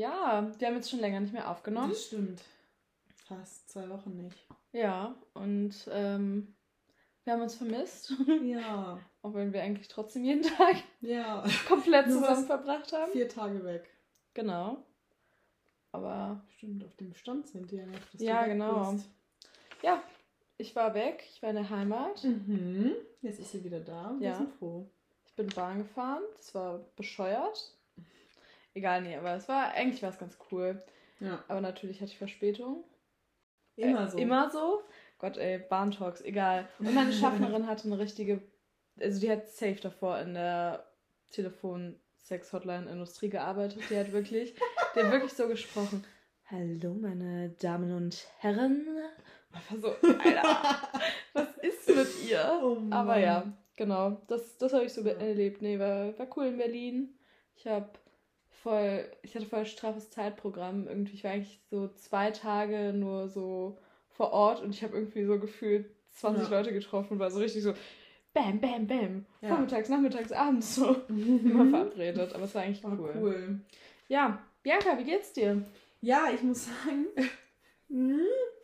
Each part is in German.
Ja, wir haben jetzt schon länger nicht mehr aufgenommen. Das stimmt. Fast zwei Wochen nicht. Ja, und ähm, wir haben uns vermisst. Ja. Auch wenn wir eigentlich trotzdem jeden Tag Ja. komplett zusammen verbracht haben. Vier Tage weg. Genau. Aber Stimmt, auf dem Stand sind die ja noch. Ja, genau. bist. ja, ich war weg, ich war in der Heimat. Mhm. Jetzt ist sie wieder da. Wir Ja. sind froh. Ich bin Bahn gefahren, das war bescheuert. Egal, nee, aber es war, eigentlich war es ganz cool. Ja. Aber natürlich hatte ich Verspätung. Immer Äh, so. Immer so. Gott, ey, Bahntalks, egal. Und meine Schaffnerin hatte eine richtige, also die hat safe davor in der Telefon-Sex-Hotline-Industrie gearbeitet. Die hat wirklich, die hat wirklich so gesprochen. Hallo, meine Damen und Herren. Einfach so, Alter, was ist mit ihr? Oh. Aber ja, genau. Das, das habe ich so erlebt. Nee, war, war cool in Berlin. Ich habe voll, ich hatte voll straffes Zeitprogramm. Irgendwie, ich war eigentlich so zwei Tage nur so vor Ort und ich habe irgendwie so gefühlt 20 Ja. Leute getroffen und war so richtig so bam, bam, bam. Ja. Vormittags, nachmittags, abends so. Immer Mhm. verabredet. Aber es war eigentlich War cool. cool. Ja, Bianca, wie geht's dir? Ja, ich muss sagen,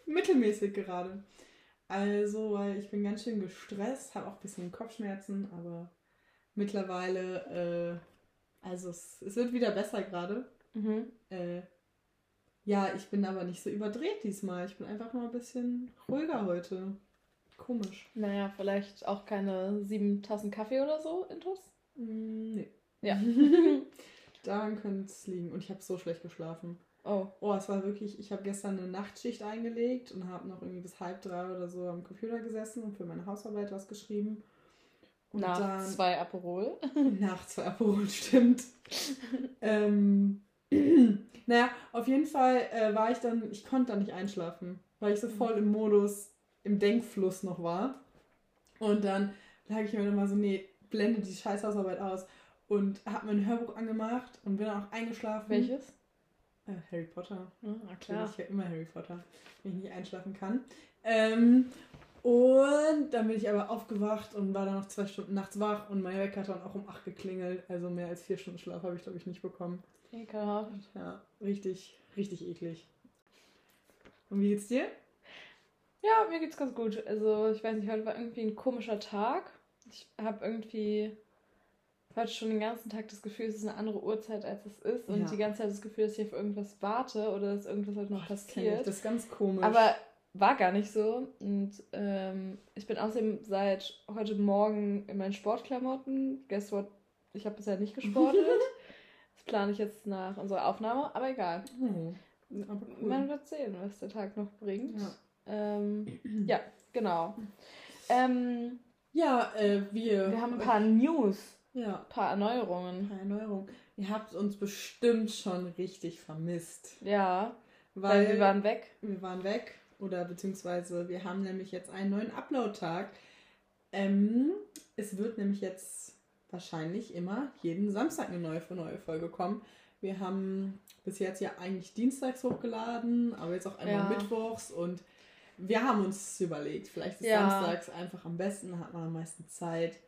mittelmäßig gerade. Also, weil ich bin ganz schön gestresst, habe auch ein bisschen Kopfschmerzen, aber mittlerweile, äh, also es, es wird wieder besser gerade. Mhm. Äh, ja, ich bin aber nicht so überdreht diesmal. Ich bin einfach mal ein bisschen ruhiger heute. Komisch. Naja, vielleicht auch keine sieben Tassen Kaffee oder so, Intus? Mm, nee. Ja. Daran könnte es liegen. Und ich habe so schlecht geschlafen. Oh, Oh, es war wirklich, ich habe gestern eine Nachtschicht eingelegt und habe noch irgendwie bis halb drei oder so am Computer gesessen und für meine Hausarbeit was geschrieben. Und nach dann zwei Aperol. nach zwei Aperol, stimmt. ähm, naja, auf jeden Fall äh, war ich dann, ich konnte da nicht einschlafen, weil ich so voll im Modus, im Denkfluss noch war. Und dann lag ich mir dann mal so, nee, blende die scheiß Hausarbeit aus und habe mir ein Hörbuch angemacht und bin dann auch eingeschlafen. Welches? Äh, Harry Potter. Na klar. Natürlich ja immer Harry Potter, wenn ich nicht einschlafen kann. Ähm, und dann bin ich aber aufgewacht und war dann noch zwei Stunden nachts wach und mein Wecker hat dann auch um acht geklingelt. Also mehr als vier Stunden Schlaf habe ich, glaube ich, nicht bekommen. Ekelhaft. Ja, richtig, richtig eklig. Und wie geht's dir? Ja, mir geht's ganz gut. Also, ich weiß nicht, heute war irgendwie ein komischer Tag. Ich habe irgendwie heute schon den ganzen Tag das Gefühl, es ist eine andere Uhrzeit, als es ist. Und Ja. die ganze Zeit das Gefühl, dass ich auf irgendwas warte oder dass irgendwas halt noch Das kenn ich, passiert. Das ist ganz komisch. Aber war gar nicht so. Und ähm, ich bin außerdem seit heute Morgen in meinen Sportklamotten. Guess what? Ich habe bisher nicht gesportet. das plane ich jetzt nach unserer Aufnahme, aber egal. Oh, aber cool. Man wird sehen, was der Tag noch bringt. Ja. Ähm, ja, genau. Ähm, ja, äh, wir. wir haben ein paar News, Ja, ein paar Erneuerungen. eine Erneuerung. Ihr habt uns bestimmt schon richtig vermisst. Ja, Weil, weil wir waren weg. wir waren weg oder beziehungsweise wir haben nämlich jetzt einen neuen Upload-Tag. Ähm, es wird nämlich jetzt wahrscheinlich immer jeden Samstag eine neue, neue Folge kommen. Wir haben bis jetzt ja eigentlich dienstags hochgeladen, aber jetzt auch einmal Ja. mittwochs und wir haben uns überlegt, vielleicht ist Ja. samstags einfach am besten, hat man am meisten Zeit.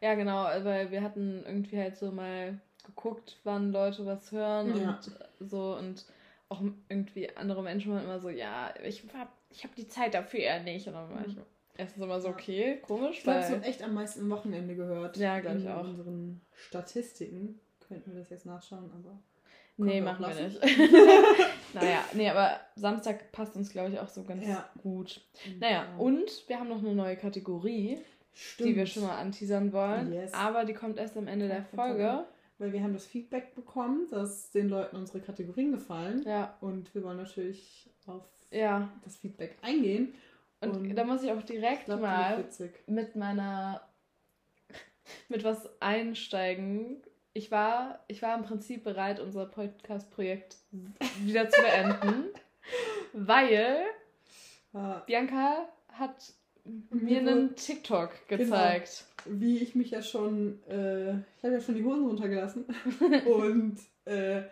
Ja, genau, weil wir hatten irgendwie halt so mal geguckt, wann Leute was hören Ja. und so und auch irgendwie andere Menschen waren immer so, ja, ich hab, ich hab die Zeit dafür eher nicht. Und dann war ich erstens immer so, okay, komisch, Ich glaube, es wird echt am meisten am Wochenende gehört. Ja, glaub ich In auch. unseren Statistiken könnten wir das jetzt nachschauen, aber Nee, machen wir nicht. naja, nee, aber Samstag passt uns, glaube ich, auch so ganz Ja. gut. Naja, Genau. und wir haben noch eine neue Kategorie, Stimmt. die wir schon mal anteasern wollen. Yes. Aber die kommt erst am Ende der Folge. Weil wir haben das Feedback bekommen, dass den Leuten unsere Kategorien gefallen. Ja, Und wir wollen natürlich auf ja. das Feedback eingehen. Und, Und da muss ich auch direkt glaube, mal mit meiner mit was einsteigen. Ich war, ich war im Prinzip bereit, unser Podcast-Projekt wieder zu beenden, weil Ja, Bianca hat mir einen TikTok Genau. gezeigt. wie ich mich ja schon, äh, ich habe ja schon die Hosen runtergelassen und äh,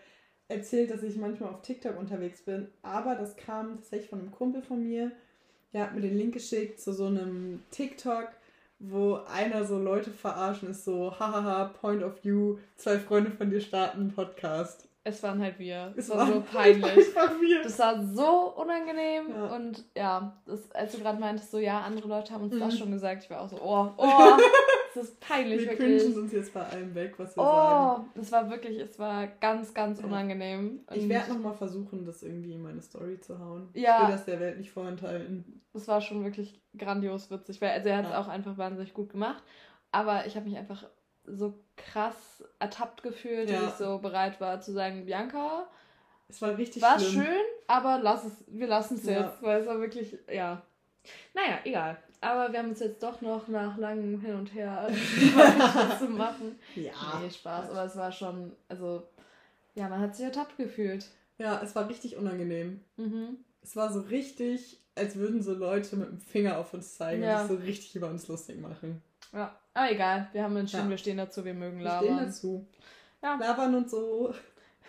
erzählt, dass ich manchmal auf TikTok unterwegs bin. Aber das kam tatsächlich von einem Kumpel von mir. Der hat mir den Link geschickt zu so einem TikTok, wo einer so Leute verarschen ist, so, hahaha, Point of View, zwei Freunde von dir starten einen Podcast. es waren halt wir. Es, Es war so peinlich. wir. Das war so unangenehm Ja. und ja, das, als du gerade meintest, so ja, andere Leute haben uns Mhm. das schon gesagt, ich war auch so, oh, oh, das ist peinlich, Wir wirklich. cringen uns jetzt bei allem weg, was wir sagen. Oh, das war wirklich, es war ganz, ganz unangenehm. Ich Und werde nochmal versuchen, das irgendwie in meine Story zu hauen. Ja. Ich will das der Welt nicht vorenthalten. Es war schon wirklich grandios witzig, weil also er hat es Ja. auch einfach wahnsinnig gut gemacht. Aber ich habe mich einfach so krass ertappt gefühlt, Ja. dass ich so bereit war zu sagen, Bianca, Es war richtig war schlimm. schön, aber lass es, wir lassen es Ja. jetzt, weil es war wirklich, ja. Naja, egal. Aber wir haben uns jetzt doch noch nach langem Hin und Her was zu machen. Ja. Nee, Spaß, aber es war schon, also, ja, man hat sich ertappt gefühlt. Ja, es war richtig unangenehm. Mhm. Es war so richtig, als würden so Leute mit dem Finger auf uns zeigen Ja. und sich so richtig über uns lustig machen. Ja, aber egal, wir haben entschieden, Ja. wir stehen dazu, wir mögen Wir stehen labern. dazu. Ja. Labern und so.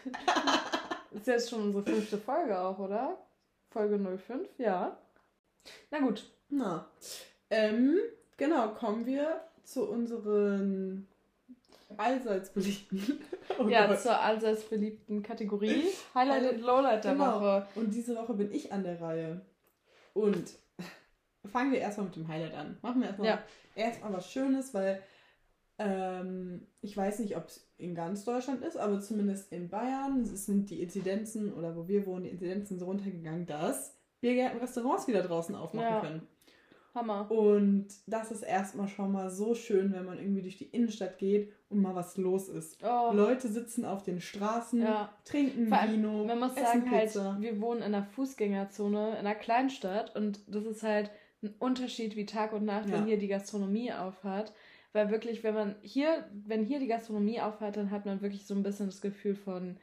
Ist jetzt schon unsere fünfte Folge auch, oder? Folge 05, ja. Na gut. Na. Ähm, genau, kommen wir zu unseren allseits beliebten. Oh ja, Gott. zur allseits beliebten Kategorie Highlight und Lowlight der Genau. Woche. Und diese Woche bin ich an der Reihe. Und fangen wir erstmal mit dem Highlight an. Machen wir erstmal Ja. erstmal was Schönes, weil ähm, ich weiß nicht, ob es in ganz Deutschland ist, aber zumindest in Bayern es sind die Inzidenzen oder wo wir wohnen, die Inzidenzen so runtergegangen, dass Biergärten Restaurants wieder draußen aufmachen Ja. können. Hammer. Und das ist erstmal schon mal so schön, wenn man irgendwie durch die Innenstadt geht und mal was los ist. Oh, Leute sitzen auf den Straßen, ja. trinken Vor allem, Vino, Man muss essen sagen, halt, Pizza. wir wohnen in einer Fußgängerzone, in einer Kleinstadt und das ist halt ein Unterschied wie Tag und Nacht, wenn Ja. hier die Gastronomie aufhat. Weil wirklich, wenn man hier, wenn hier die Gastronomie aufhat, dann hat man wirklich so ein bisschen das Gefühl von,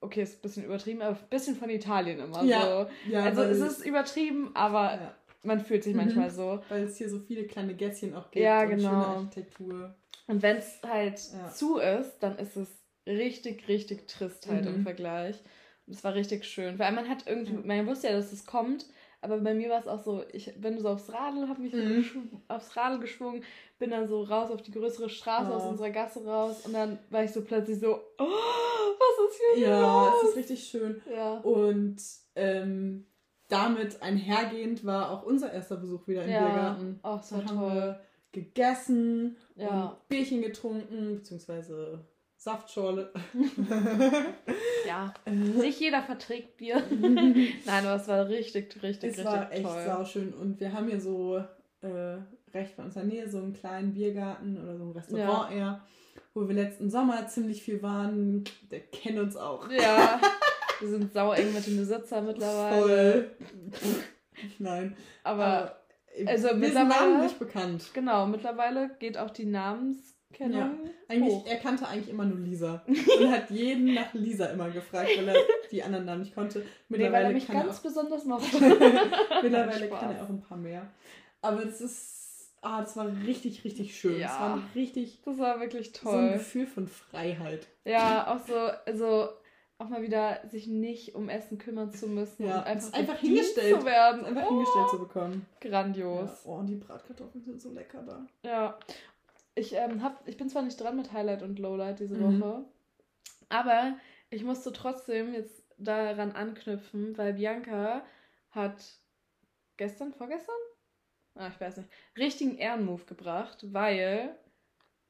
okay, ist ein bisschen übertrieben, aber ein bisschen von Italien immer Ja, so. Ja, also es ist übertrieben, aber man fühlt sich Mhm. manchmal so. weil es hier so viele kleine Gässchen auch gibt Ja, und genau. schöne Architektur. Und wenn es halt Ja. zu ist, dann ist es richtig, richtig trist halt im Mhm. Vergleich. Und es war richtig schön. Weil man hat irgendwie, man wusste ja, dass es kommt, aber bei mir war es auch so, ich bin so aufs Radl, habe mich so Mhm. aufs Radl geschwungen, bin dann so raus auf die größere Straße Oh. aus unserer Gasse raus und dann war ich so plötzlich so, oh, was ist hier Ja, los? es ist richtig schön. Ja. Und ähm, damit einhergehend war auch unser erster Besuch wieder im Ja, Biergarten. ach, so Da haben toll. wir gegessen Ja. und Bierchen getrunken, beziehungsweise Saftschorle. Ja, nicht jeder verträgt Bier. Nein, aber es war richtig, richtig, es richtig war echt toll. sauschön. Und wir haben hier so äh, recht bei unserer Nähe so einen kleinen Biergarten oder so ein Restaurant eher, wo wir letzten Sommer ziemlich viel waren. Der kennt uns auch. Ja, wir sind sau eng mit dem Besitzer mittlerweile. Voll. Nein. Aber also wir sind mittlerweile- namentlich bekannt. genau, mittlerweile geht auch die Namenskennung Eigentlich, hoch. er kannte eigentlich immer nur Lisa. Und hat jeden nach Lisa immer gefragt, weil er die anderen Namen nicht konnte. Nee, weil Mittlerweile, er mich kann, er ganz auch, besonders mochte. mittlerweile kann er auch ein paar mehr. Aber es ist. Ah, das war richtig, richtig schön. Ja. war ein richtig Das war wirklich so ein toll. Gefühl von Freiheit. ja, auch so, also auch mal wieder sich nicht um Essen kümmern zu müssen Ja, und einfach, einfach hingestellt. zu werden. Einfach oh, hingestellt zu bekommen. Grandios. Ja. Oh, und die Bratkartoffeln sind so lecker da. Ja. Ich, ähm, hab, ich bin zwar nicht dran mit Highlight und Lowlight diese Mhm. Woche, aber ich musste trotzdem jetzt daran anknüpfen, weil Bianca hat gestern, vorgestern? Ah, ich weiß nicht. Richtigen Ehrenmove gebracht, weil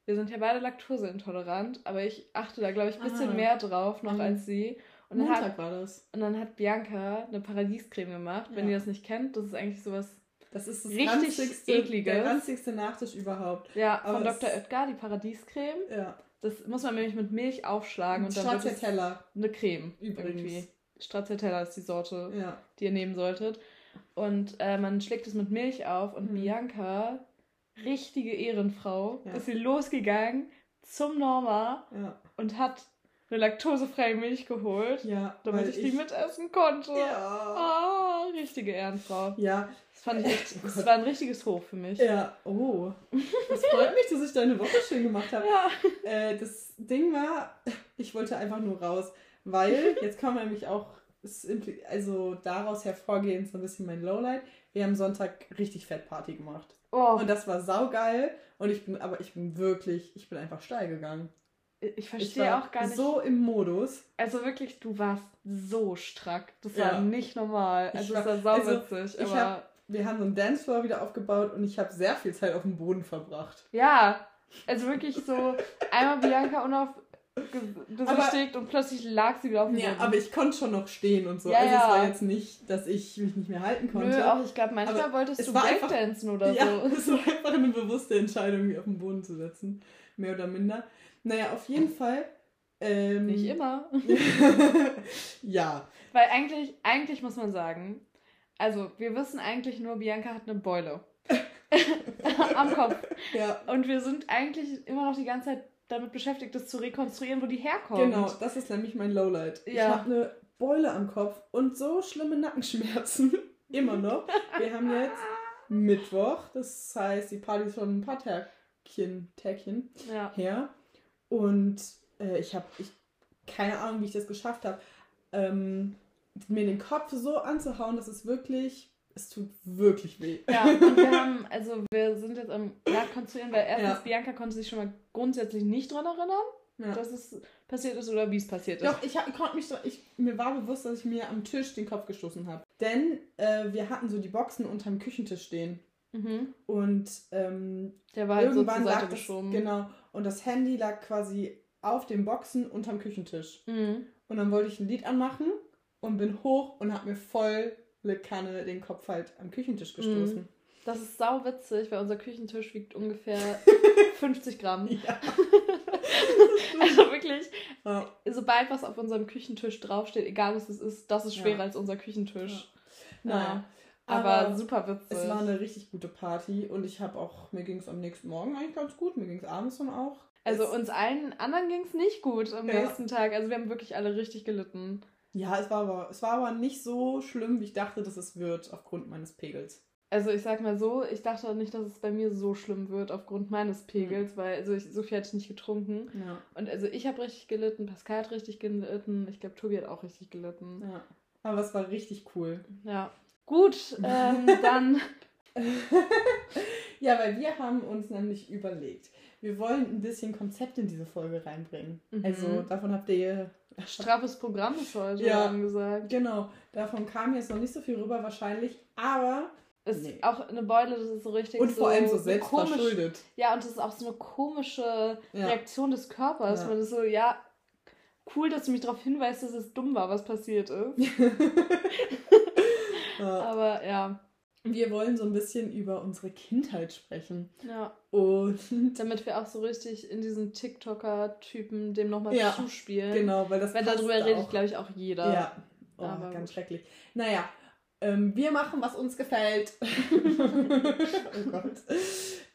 wir sind ja beide laktoseintolerant, aber ich achte da, glaube ich, ein bisschen Ah. mehr drauf noch Mhm. als sie. Und dann, hat, Montag war das. und dann hat Bianca eine Paradiescreme gemacht. Wenn Ja. ihr das nicht kennt, das ist eigentlich sowas, Das ist das Richtig ranzigste, ekliges. der ranzigste Nachtisch überhaupt. ja, Aber von Dr. Oetker, die Paradiescreme. Ja. Das muss man nämlich mit Milch aufschlagen und dann wird es Stracciatella eine Creme übrigens. irgendwie. Stracciatella ist die Sorte, Ja. die ihr nehmen solltet. Und äh, man schlägt es mit Milch auf und Mhm. Bianca, richtige Ehrenfrau, Ja. ist sie losgegangen zum Norma Ja. und hat eine laktosefreie Milch geholt, Ja. damit weil ich, die mitessen konnte. Ja. Ah, richtige Ehrenfrau. Ja. Das fand ich echt, Oh das war ein richtiges Hoch für mich. Ja. Oh. Das freut mich, dass ich deine Woche schön gemacht habe. Ja. Äh, das Ding war, ich wollte einfach nur raus, weil jetzt kommen nämlich auch, also daraus hervorgehend so ein bisschen mein Lowlight. Wir haben Sonntag richtig fett Party gemacht. Oh, Und das war saugeil. Und ich bin, aber ich bin wirklich, ich bin einfach steil gegangen. ich verstehe auch gar nicht. So im Modus. Also wirklich, du warst so strack. Das war ja. nicht normal. Also es war sauwitzig. Also, aber wir haben so einen Dancefloor wieder aufgebaut und ich habe sehr viel Zeit auf dem Boden verbracht. Ja, also wirklich so einmal Bianca unauf besichtigt und plötzlich lag sie wieder auf dem Boden. Ja, aber ich konnte schon noch stehen und so. Ja, also ja. es war jetzt nicht, dass ich mich nicht mehr halten konnte. Nö, auch ich glaube, manchmal aber wolltest du Breakdancen oder ja, so. es war einfach eine bewusste Entscheidung, mich auf den Boden zu setzen. Mehr oder minder. Naja, auf jeden Fall. Ähm, nicht immer. ja. Weil eigentlich, eigentlich muss man sagen, also wir wissen eigentlich nur, Bianca hat eine Beule. Am Kopf. Ja. Und wir sind eigentlich immer noch die ganze Zeit damit beschäftigt, das zu rekonstruieren, wo die herkommt. Genau, das ist nämlich mein Lowlight. Ja. Ich habe eine Beule am Kopf und so schlimme Nackenschmerzen. immer noch. Wir haben jetzt Mittwoch, das heißt, die Party ist schon ein paar Tagchen, Tagchen ja. her. Und äh, ich habe ich, keine Ahnung, wie ich das geschafft habe, ähm, mir den Kopf so anzuhauen, dass es wirklich es tut wirklich weh. Ja, und wir haben, also wir sind jetzt am Nachkonstruieren, weil erstens ja. Bianca konnte sich schon mal grundsätzlich nicht dran erinnern, ja. dass es passiert ist oder wie es passiert ist. Doch, ich, ich konnte mich so, ich, mir war bewusst, dass ich mir am Tisch den Kopf gestoßen habe. Denn äh, wir hatten so die Boxen unterm Küchentisch stehen. Mhm. Und ähm, der war halt irgendwann so lag das, geschoben. Genau. Und das Handy lag quasi auf den Boxen unterm Küchentisch. Mhm. Und dann wollte ich ein Lied anmachen und bin hoch und habe mir voll Kanne den Kopf halt am Küchentisch gestoßen. Mhm. Das ist sau witzig, weil unser Küchentisch wiegt ungefähr 50 Gramm. Ja. also wirklich, ja. sobald was auf unserem Küchentisch draufsteht, egal was es ist, das ist schwerer ja. als unser Küchentisch. Ja. Naja. Aber, aber, super witzig. Es war eine richtig gute Party und ich habe auch, mir ging es am nächsten Morgen eigentlich ganz gut, mir ging es abends dann auch. Also uns allen anderen ging es nicht gut am nächsten Tag. Also wir haben wirklich alle richtig gelitten. Ja, es war, aber, es war aber nicht so schlimm, wie ich dachte, dass es wird, aufgrund meines Pegels. Also ich sag mal so, ich dachte nicht, dass es bei mir so schlimm wird aufgrund meines Pegels, mhm. weil also ich, so viel hatte ich nicht getrunken. Ja. Und also ich habe richtig gelitten, Pascal hat richtig gelitten, ich glaube Tobi hat auch richtig gelitten. Ja. Aber es war richtig cool. Ja. Gut, ähm, dann. ja, weil wir haben uns nämlich überlegt, wir wollen ein bisschen Konzept in diese Folge reinbringen. Mhm. Also davon habt ihr Straffes Programm ist heute ja, angesagt. Genau, davon kam jetzt noch nicht so viel rüber wahrscheinlich, aber ist nee. auch eine Beule, das ist so richtig. Und vor so, allem so selbst komisch. Ja, und das ist auch so eine komische ja. Reaktion des Körpers. Ja. Man ist so, ja, cool, dass du mich darauf hinweist, dass es dumm war, was passiert ist. ja. Aber ja. Wir wollen so ein bisschen über unsere Kindheit sprechen. Ja. Und damit wir auch so richtig in diesen TikToker-Typen dem nochmal ja, zuspielen. Genau, weil das Weil darüber da redet, glaube ich, auch jeder. Ja. Oh, Aber ganz schrecklich. Naja, ähm, wir machen, was uns gefällt. oh Gott.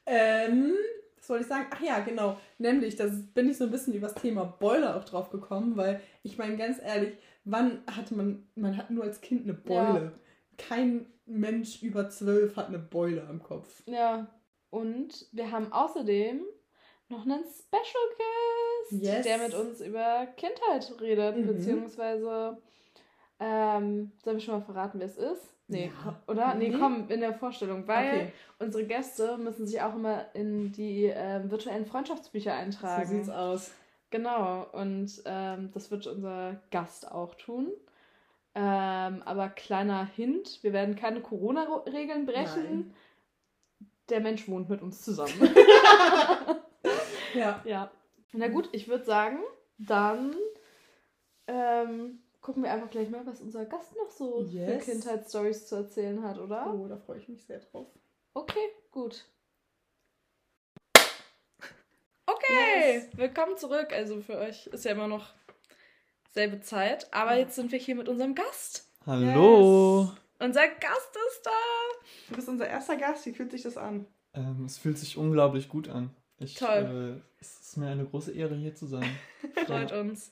Ähm, was wollte ich sagen? Ach ja, genau. Nämlich, da bin ich so ein bisschen über das Thema Boiler auch drauf gekommen, weil ich meine, ganz ehrlich, wann hatte man, man hat nur als Kind eine Beule. Ja. Kein Mensch über zwölf hat eine Beule am Kopf. Ja. Und wir haben außerdem noch einen Special Guest, yes. der mit uns über Kindheit redet, mhm. beziehungsweise ähm, sollen wir schon mal verraten, wer es ist? Nee, ja. oder? Nee, nee, komm, in der Vorstellung, weil okay. unsere Gäste müssen sich auch immer in die ähm, virtuellen Freundschaftsbücher eintragen. So sieht's aus. Genau, und ähm, das wird unser Gast auch tun. Ähm, aber kleiner Hint, wir werden keine Corona-Regeln brechen. Nein. Der Mensch wohnt mit uns zusammen. ja. Ja. Na gut, ich würde sagen, dann ähm, gucken wir einfach gleich mal, was unser Gast noch so yes. für Kindheitsstories zu erzählen hat, oder? Oh, da freue ich mich sehr drauf. Okay, gut. Okay, yes. willkommen zurück. Also für euch ist ja immer noch selbe Zeit. Aber ja. jetzt sind wir hier mit unserem Gast. Hallo. Yes. Unser Gast ist da. Du bist unser erster Gast. Wie fühlt sich das an? Ähm, es fühlt sich unglaublich gut an. Ich, Toll. Äh, es ist mir eine große Ehre, hier zu sein. Freut uns.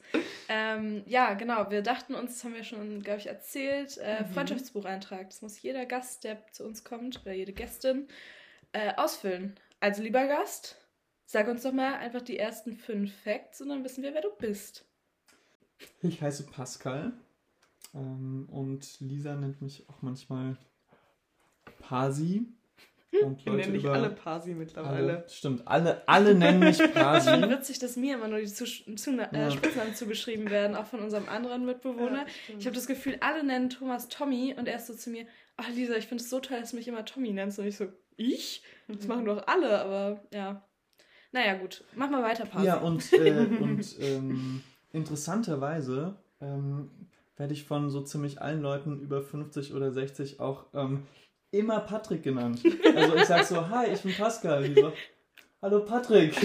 Ähm, ja, genau. Wir dachten uns, das haben wir schon, glaube ich, erzählt, äh, mhm. Freundschaftsbucheintrag. Das muss jeder Gast, der zu uns kommt, oder jede Gästin, äh, ausfüllen. Also, lieber Gast, sag uns doch mal einfach die ersten fünf Facts und dann wissen wir, wer du bist. Ich heiße Pascal ähm, und Lisa nennt mich auch manchmal Pasi. Und Leute nennen dich über alle Pasi mittlerweile. alle, stimmt, alle, alle nennen mich Schon Pasi. witzig, dass mir immer nur die zu, zu, äh, Ja. Spitznamen zugeschrieben werden, auch von unserem anderen Mitbewohner. ich habe das Gefühl, alle nennen Thomas Tommy und er ist so zu mir, ach Lisa, ich finde es so toll, dass du mich immer Tommy nennst. Und ich so, ich? Das machen doch alle, aber ja. Naja, gut. Mach mal weiter, Pasi. Ja, und, äh, und ähm, interessanterweise ähm, werde ich von so ziemlich allen Leuten über 50 oder 60 auch ähm, immer Patrick genannt. Also ich sag so, hi, ich bin Pascal. Die so, hallo Patrick.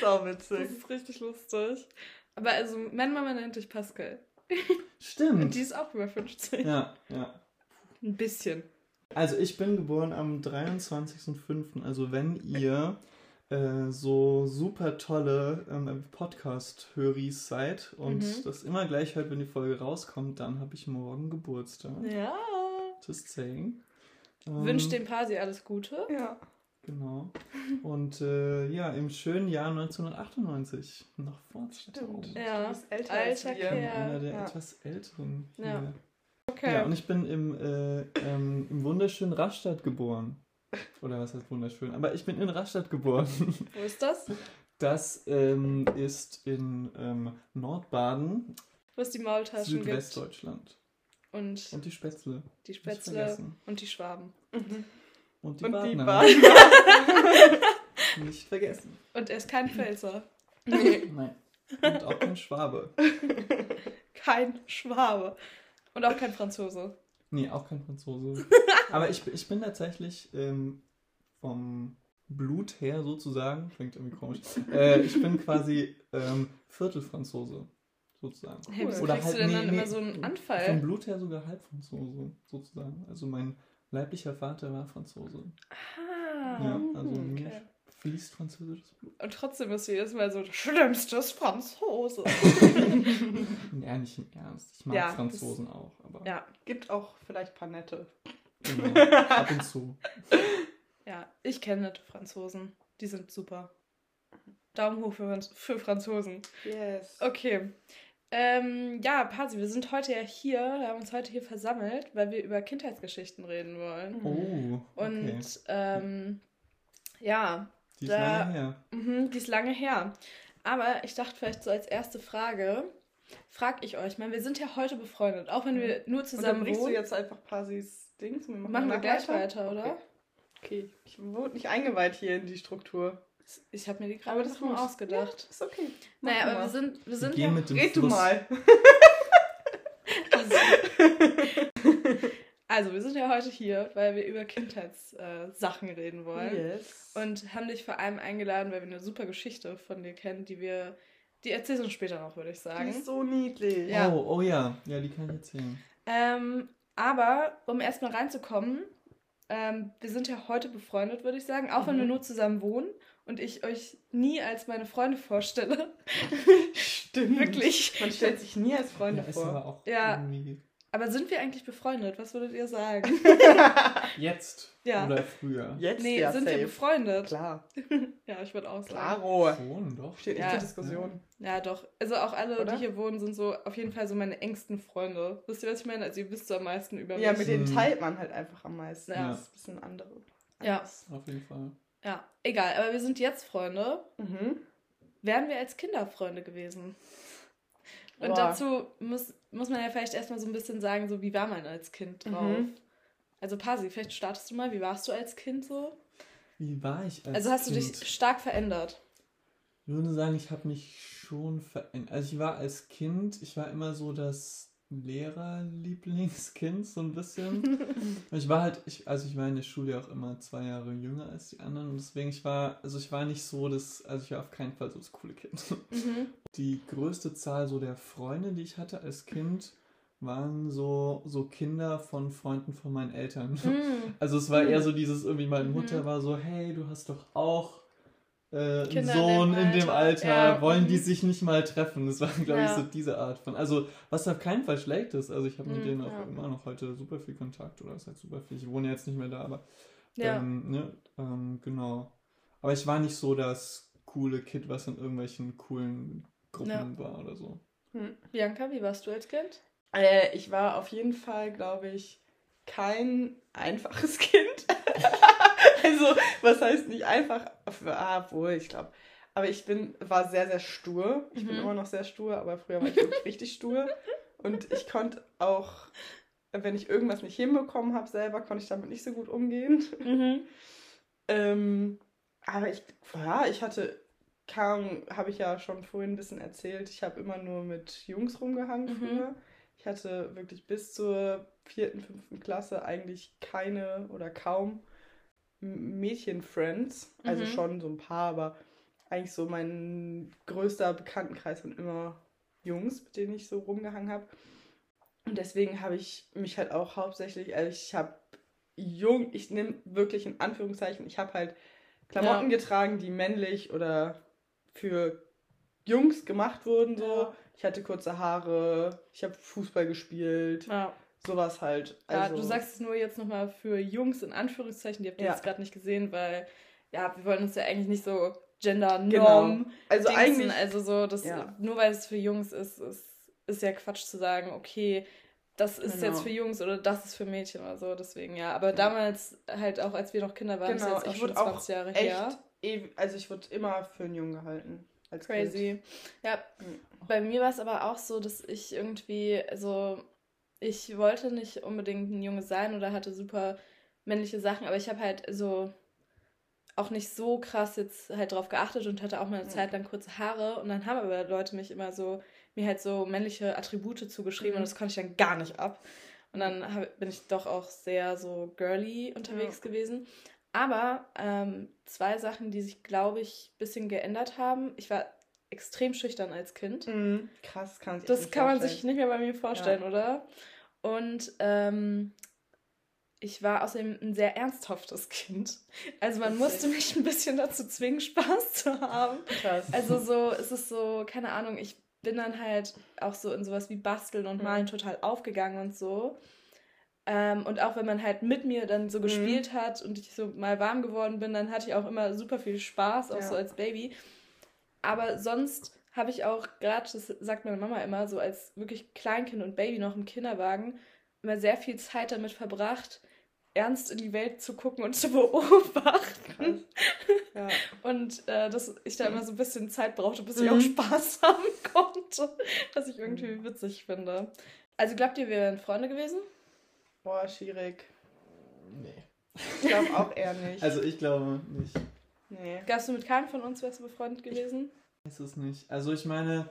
Das witzig. ist richtig lustig. Aber also, meine Mama nennt dich Pascal. Und Stimmt. die ist auch über 50. Ja, ja. Ein bisschen. Also ich bin geboren am 23.05. Also wenn ihr äh, so super tolle ähm, Podcast-Höris seid und Mhm. das immer gleich hört, wenn die Folge rauskommt, dann habe ich morgen Geburtstag. Ja. Just saying. Ähm, Wünscht dem Pasi alles Gute. Ja. Genau. Und äh, ja, im schönen Jahr 1998. Noch vor 2000. Ja. Du bist älter als Alter wir. Kerl. Einer der Ja. etwas älteren. Ja. hier. Okay. Ja, und ich bin im, äh, ähm, im wunderschönen Rastatt geboren. Oder was heißt wunderschön? Aber ich bin in Rastatt geboren. Wo ist das? Das ähm, ist in ähm, Nordbaden, Wo es die Maultaschen gibt. Südwestdeutschland. Und Und die Spätzle. die Spätzle und die Schwaben. Und die Und die Badener. Nicht vergessen. Und er ist kein Pfälzer. Nein. Und auch kein Schwabe. Kein Schwabe. Und auch kein Franzose. Nee, auch kein Franzose. Aber ich, ich bin tatsächlich ähm, vom Blut her sozusagen, klingt irgendwie komisch, äh, ich bin quasi ähm, Viertelfranzose sozusagen. Hey, wieso Oder halt- du denn nee, dann nee, immer so einen Vom Anfall? Blut her sogar Halbfranzose sozusagen. Also mein leiblicher Vater war Franzose. Ah, Ja, also okay. Fließt französisches Blut. Und trotzdem bist du jedes Mal so, schlimmstes Franzose. Ja, nicht im Ernst. Ich mag Ja, Franzosen auch, aber ja, Gibt auch vielleicht ein paar nette. genau, ab und zu. ja, ich kenne nette Franzosen. Die sind super. Daumen hoch für, Franz- für Franzosen. Yes. Okay. Ähm, ja, Pasi, wir sind heute ja hier, wir haben uns heute hier versammelt, weil wir über Kindheitsgeschichten reden wollen. Oh, okay. Und ähm, ja, Die ist da- lange her. mhm, die ist lange her. Aber ich dachte vielleicht so als erste Frage, frag ich euch mal, wir sind ja heute befreundet, auch wenn wir nur zusammen Unterbrichst du wohnen. jetzt einfach Pasis Dings? und Machen wir danach gleich weiter, oder? Okay. okay. Ich wurde nicht eingeweiht hier in die Struktur. Ich habe mir die gerade nur ausgedacht. Ist okay. naja, Machen aber wir wir. sind, wir Wir sind gehen ja, mit dem Red du Fluss. mal. also wir sind ja heute hier, weil wir über Kindheitssachen äh, reden wollen. Yes. Und haben dich vor allem eingeladen, weil wir eine super Geschichte von dir kennen, die wir, die erzählst du später noch, würde ich die sagen. ist so niedlich. Ja. Oh, oh ja. Ja, die kann ich erzählen. Ähm, aber um erstmal reinzukommen, ähm, wir sind ja heute befreundet, würde ich sagen, auch wenn Mhm. wir nur zusammen wohnen und ich euch nie als meine Freunde vorstelle. Stimmt. Wirklich. Man stellt sich nie als Freunde ja, ist vor. aber auch Ja. irgendwie Aber sind wir eigentlich befreundet? Was würdet ihr sagen? jetzt Ja. oder früher. Jetzt nee, ja sind wir safe. befreundet? Klar. Ja, ich würde auch sagen. Klaro. Schon, doch. Steht Ja. nicht zur Diskussion. Ja, doch. Also auch alle, Oder? die hier wohnen, sind so auf jeden Fall so meine engsten Freunde. Wisst ihr, was ich meine? Also ihr wisst so am meisten über Ja, mich. mit denen Mhm. teilt man halt einfach am meisten. Ja. Das ist ein bisschen andere. Ja. Auf jeden Fall. Ja, egal. Aber wir sind jetzt Freunde. Mhm. Wären wir als Kinder Freunde gewesen? Und Boah. dazu muss, muss man ja vielleicht erstmal so ein bisschen sagen, so wie war man als Kind drauf? Mhm. Also Pasi, vielleicht startest du mal. Wie warst du als Kind so? Wie war ich als also hast kind? du dich stark verändert? Ich würde sagen, ich habe mich schon verändert. Also ich war als Kind, ich war immer so das Lehrerlieblingskind, so ein bisschen. Ich war halt, ich, also ich war in der Schule auch immer zwei Jahre jünger als die anderen und deswegen, ich war, also ich war nicht so das, also ich war auf keinen Fall so das coole Kind. Mhm. Die größte Zahl so der Freunde, die ich hatte als Kind, waren so, so Kinder von Freunden von meinen Eltern. Mhm. Also es war Mhm. eher so dieses, irgendwie meine Mhm. Mutter war so, hey, du hast doch auch äh, einen Kinder in Sohn dem in dem Alter. Alter, Ja. wollen die Mhm. sich nicht mal treffen? Das war, glaube Ja. ich, so diese Art von, also was auf keinen Fall schlecht ist. Also ich habe mit Mhm, denen auch ja. immer noch heute super viel Kontakt oder es ist halt super viel. Ich wohne jetzt nicht mehr da, aber Ja. ähm, ne, ähm, genau. Aber ich war nicht so das coole Kid, was in irgendwelchen coolen Gruppen Ja. war oder so. Hm. Bianca, wie warst du als Kind? Äh, ich war auf jeden Fall, glaube ich, kein einfaches Kind. Also, was heißt nicht einfach? Ah, wohl, ich glaube. Aber ich bin, war sehr, sehr stur. Ich bin Mhm. immer noch sehr stur, aber früher war ich wirklich richtig stur. Und ich konnte auch, wenn ich irgendwas nicht hinbekommen habe selber, konnte ich damit nicht so gut umgehen. Mhm. Ähm, aber ich, ja, ich hatte, kaum, habe ich ja schon vorhin ein bisschen erzählt, ich habe immer nur mit Jungs rumgehangen Mhm. früher. Ich hatte wirklich bis zur vierten, fünften Klasse eigentlich keine oder kaum Mädchenfriends. Also Mhm. schon so ein paar, aber eigentlich so mein größter Bekanntenkreis waren immer Jungs, mit denen ich so rumgehangen habe. Und deswegen habe ich mich halt auch hauptsächlich, also ich habe jung, ich nehme wirklich in Anführungszeichen, ich habe halt Klamotten getragen, die männlich oder für Jungs gemacht wurden so. Ja. Ich hatte kurze Haare, ich habe Fußball gespielt, Ja. Sowas halt. ja, Also, du sagst es nur jetzt nochmal für Jungs in Anführungszeichen, die habt ihr Ja. jetzt gerade nicht gesehen, weil ja, wir wollen uns ja eigentlich nicht so Gender-Norm Genau. also dingsen. eigentlich also so, das, Ja. nur weil es für Jungs ist, ist, ist ja Quatsch zu sagen, okay, das ist Genau. jetzt für Jungs oder das ist für Mädchen oder so, deswegen ja. Aber damals halt auch, als wir noch Kinder waren, Genau, ist jetzt auch ich schon wurde auch 20 Jahre echt, her. also ich wurde immer für einen Jungen gehalten. Als Kind. Crazy. Ja, Mhm. bei mir war es aber auch so, dass ich irgendwie, also ich wollte nicht unbedingt ein Junge sein oder hatte super männliche Sachen, aber ich habe halt so auch nicht so krass jetzt halt drauf geachtet und hatte auch mal eine Mhm. Zeit lang kurze Haare und dann haben aber Leute mich immer so, mir halt so männliche Attribute zugeschrieben Mhm. und das konnte ich dann gar nicht ab. Und dann hab, bin ich doch auch sehr so girly unterwegs gewesen. Aber ähm, zwei Sachen, die sich, glaube ich, ein bisschen geändert haben. Ich war extrem schüchtern als Kind. Mhm. Krass, kann ich Das kann man vorstellen. sich nicht mehr bei mir vorstellen, oder? Und ähm, ich war außerdem ein sehr ernsthaftes Kind. Also man musste mich ein bisschen dazu zwingen, Spaß zu haben. Krass. Also so, es ist so, keine Ahnung, ich bin dann halt auch so in sowas wie Basteln und Mhm. Malen total aufgegangen und so. Ähm, und auch wenn man halt mit mir dann so Mhm. gespielt hat und ich so mal warm geworden bin, dann hatte ich auch immer super viel Spaß, auch Ja. so als Baby. Aber sonst habe ich auch, gerade, das sagt meine Mama immer, so als wirklich Kleinkind und Baby noch im Kinderwagen, immer sehr viel Zeit damit verbracht, ernst in die Welt zu gucken und zu beobachten. Ja. Und äh, dass ich da immer so ein bisschen Zeit brauchte, bis ich auch Mhm. Spaß haben konnte. Was ich irgendwie witzig finde. Also glaubt ihr, wir wären Freunde gewesen? Boah, schwierig. Nee. Ich glaube auch eher nicht. Also ich glaube nicht. nee. Gabst du mit keinem von uns wärst du befreundet gewesen? Ist es nicht. Also ich meine,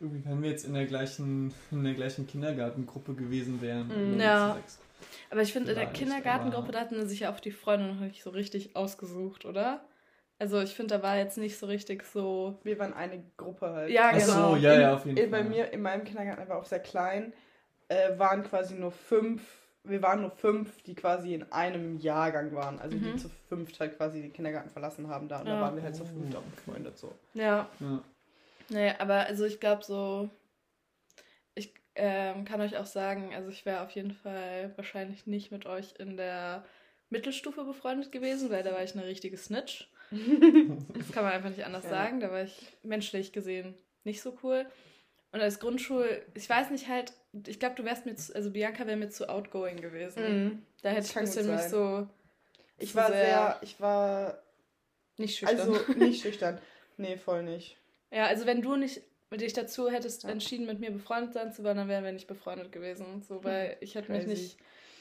irgendwie, wenn wir jetzt in der gleichen, in der gleichen Kindergartengruppe gewesen wären. Oder Ja. Aber ich finde, in der Kindergartengruppe, da hatten sich ja auch die Freunde noch nicht so richtig ausgesucht, oder? Also ich finde, da war jetzt nicht so richtig so. Wir waren eine Gruppe halt. Ja, Ach genau. so, ja, in, ja, auf jeden in, Fall. Bei mir, in meinem Kindergarten war auch sehr klein, äh, waren quasi nur fünf, wir waren nur fünf, die quasi in einem Jahrgang waren. Also Mhm. die zu fünft halt quasi den Kindergarten verlassen haben da. Und Ja. da waren wir halt zu fünft Oh, auch okay. befreundet so. Ja. Ja. Naja, aber also ich glaube so. Ich ähm, kann euch auch sagen, also ich wäre auf jeden Fall wahrscheinlich nicht mit euch in der Mittelstufe befreundet gewesen, weil da war ich eine richtige Snitch. Das kann man einfach nicht anders Ja. sagen. Da war ich menschlich gesehen nicht so cool. Und als Grundschul, ich weiß nicht halt, ich glaube, du wärst mir zu, also Bianca wäre mir zu outgoing gewesen. Da hätte ich ein bisschen mich so Ich war sehr, ich war, nicht schüchtern. also nicht schüchtern. Nee, voll nicht. ja, also wenn du nicht dich dazu hättest Ja. entschieden, mit mir befreundet sein zu wollen, dann wären wir nicht befreundet gewesen. So, weil ich hätte mich nicht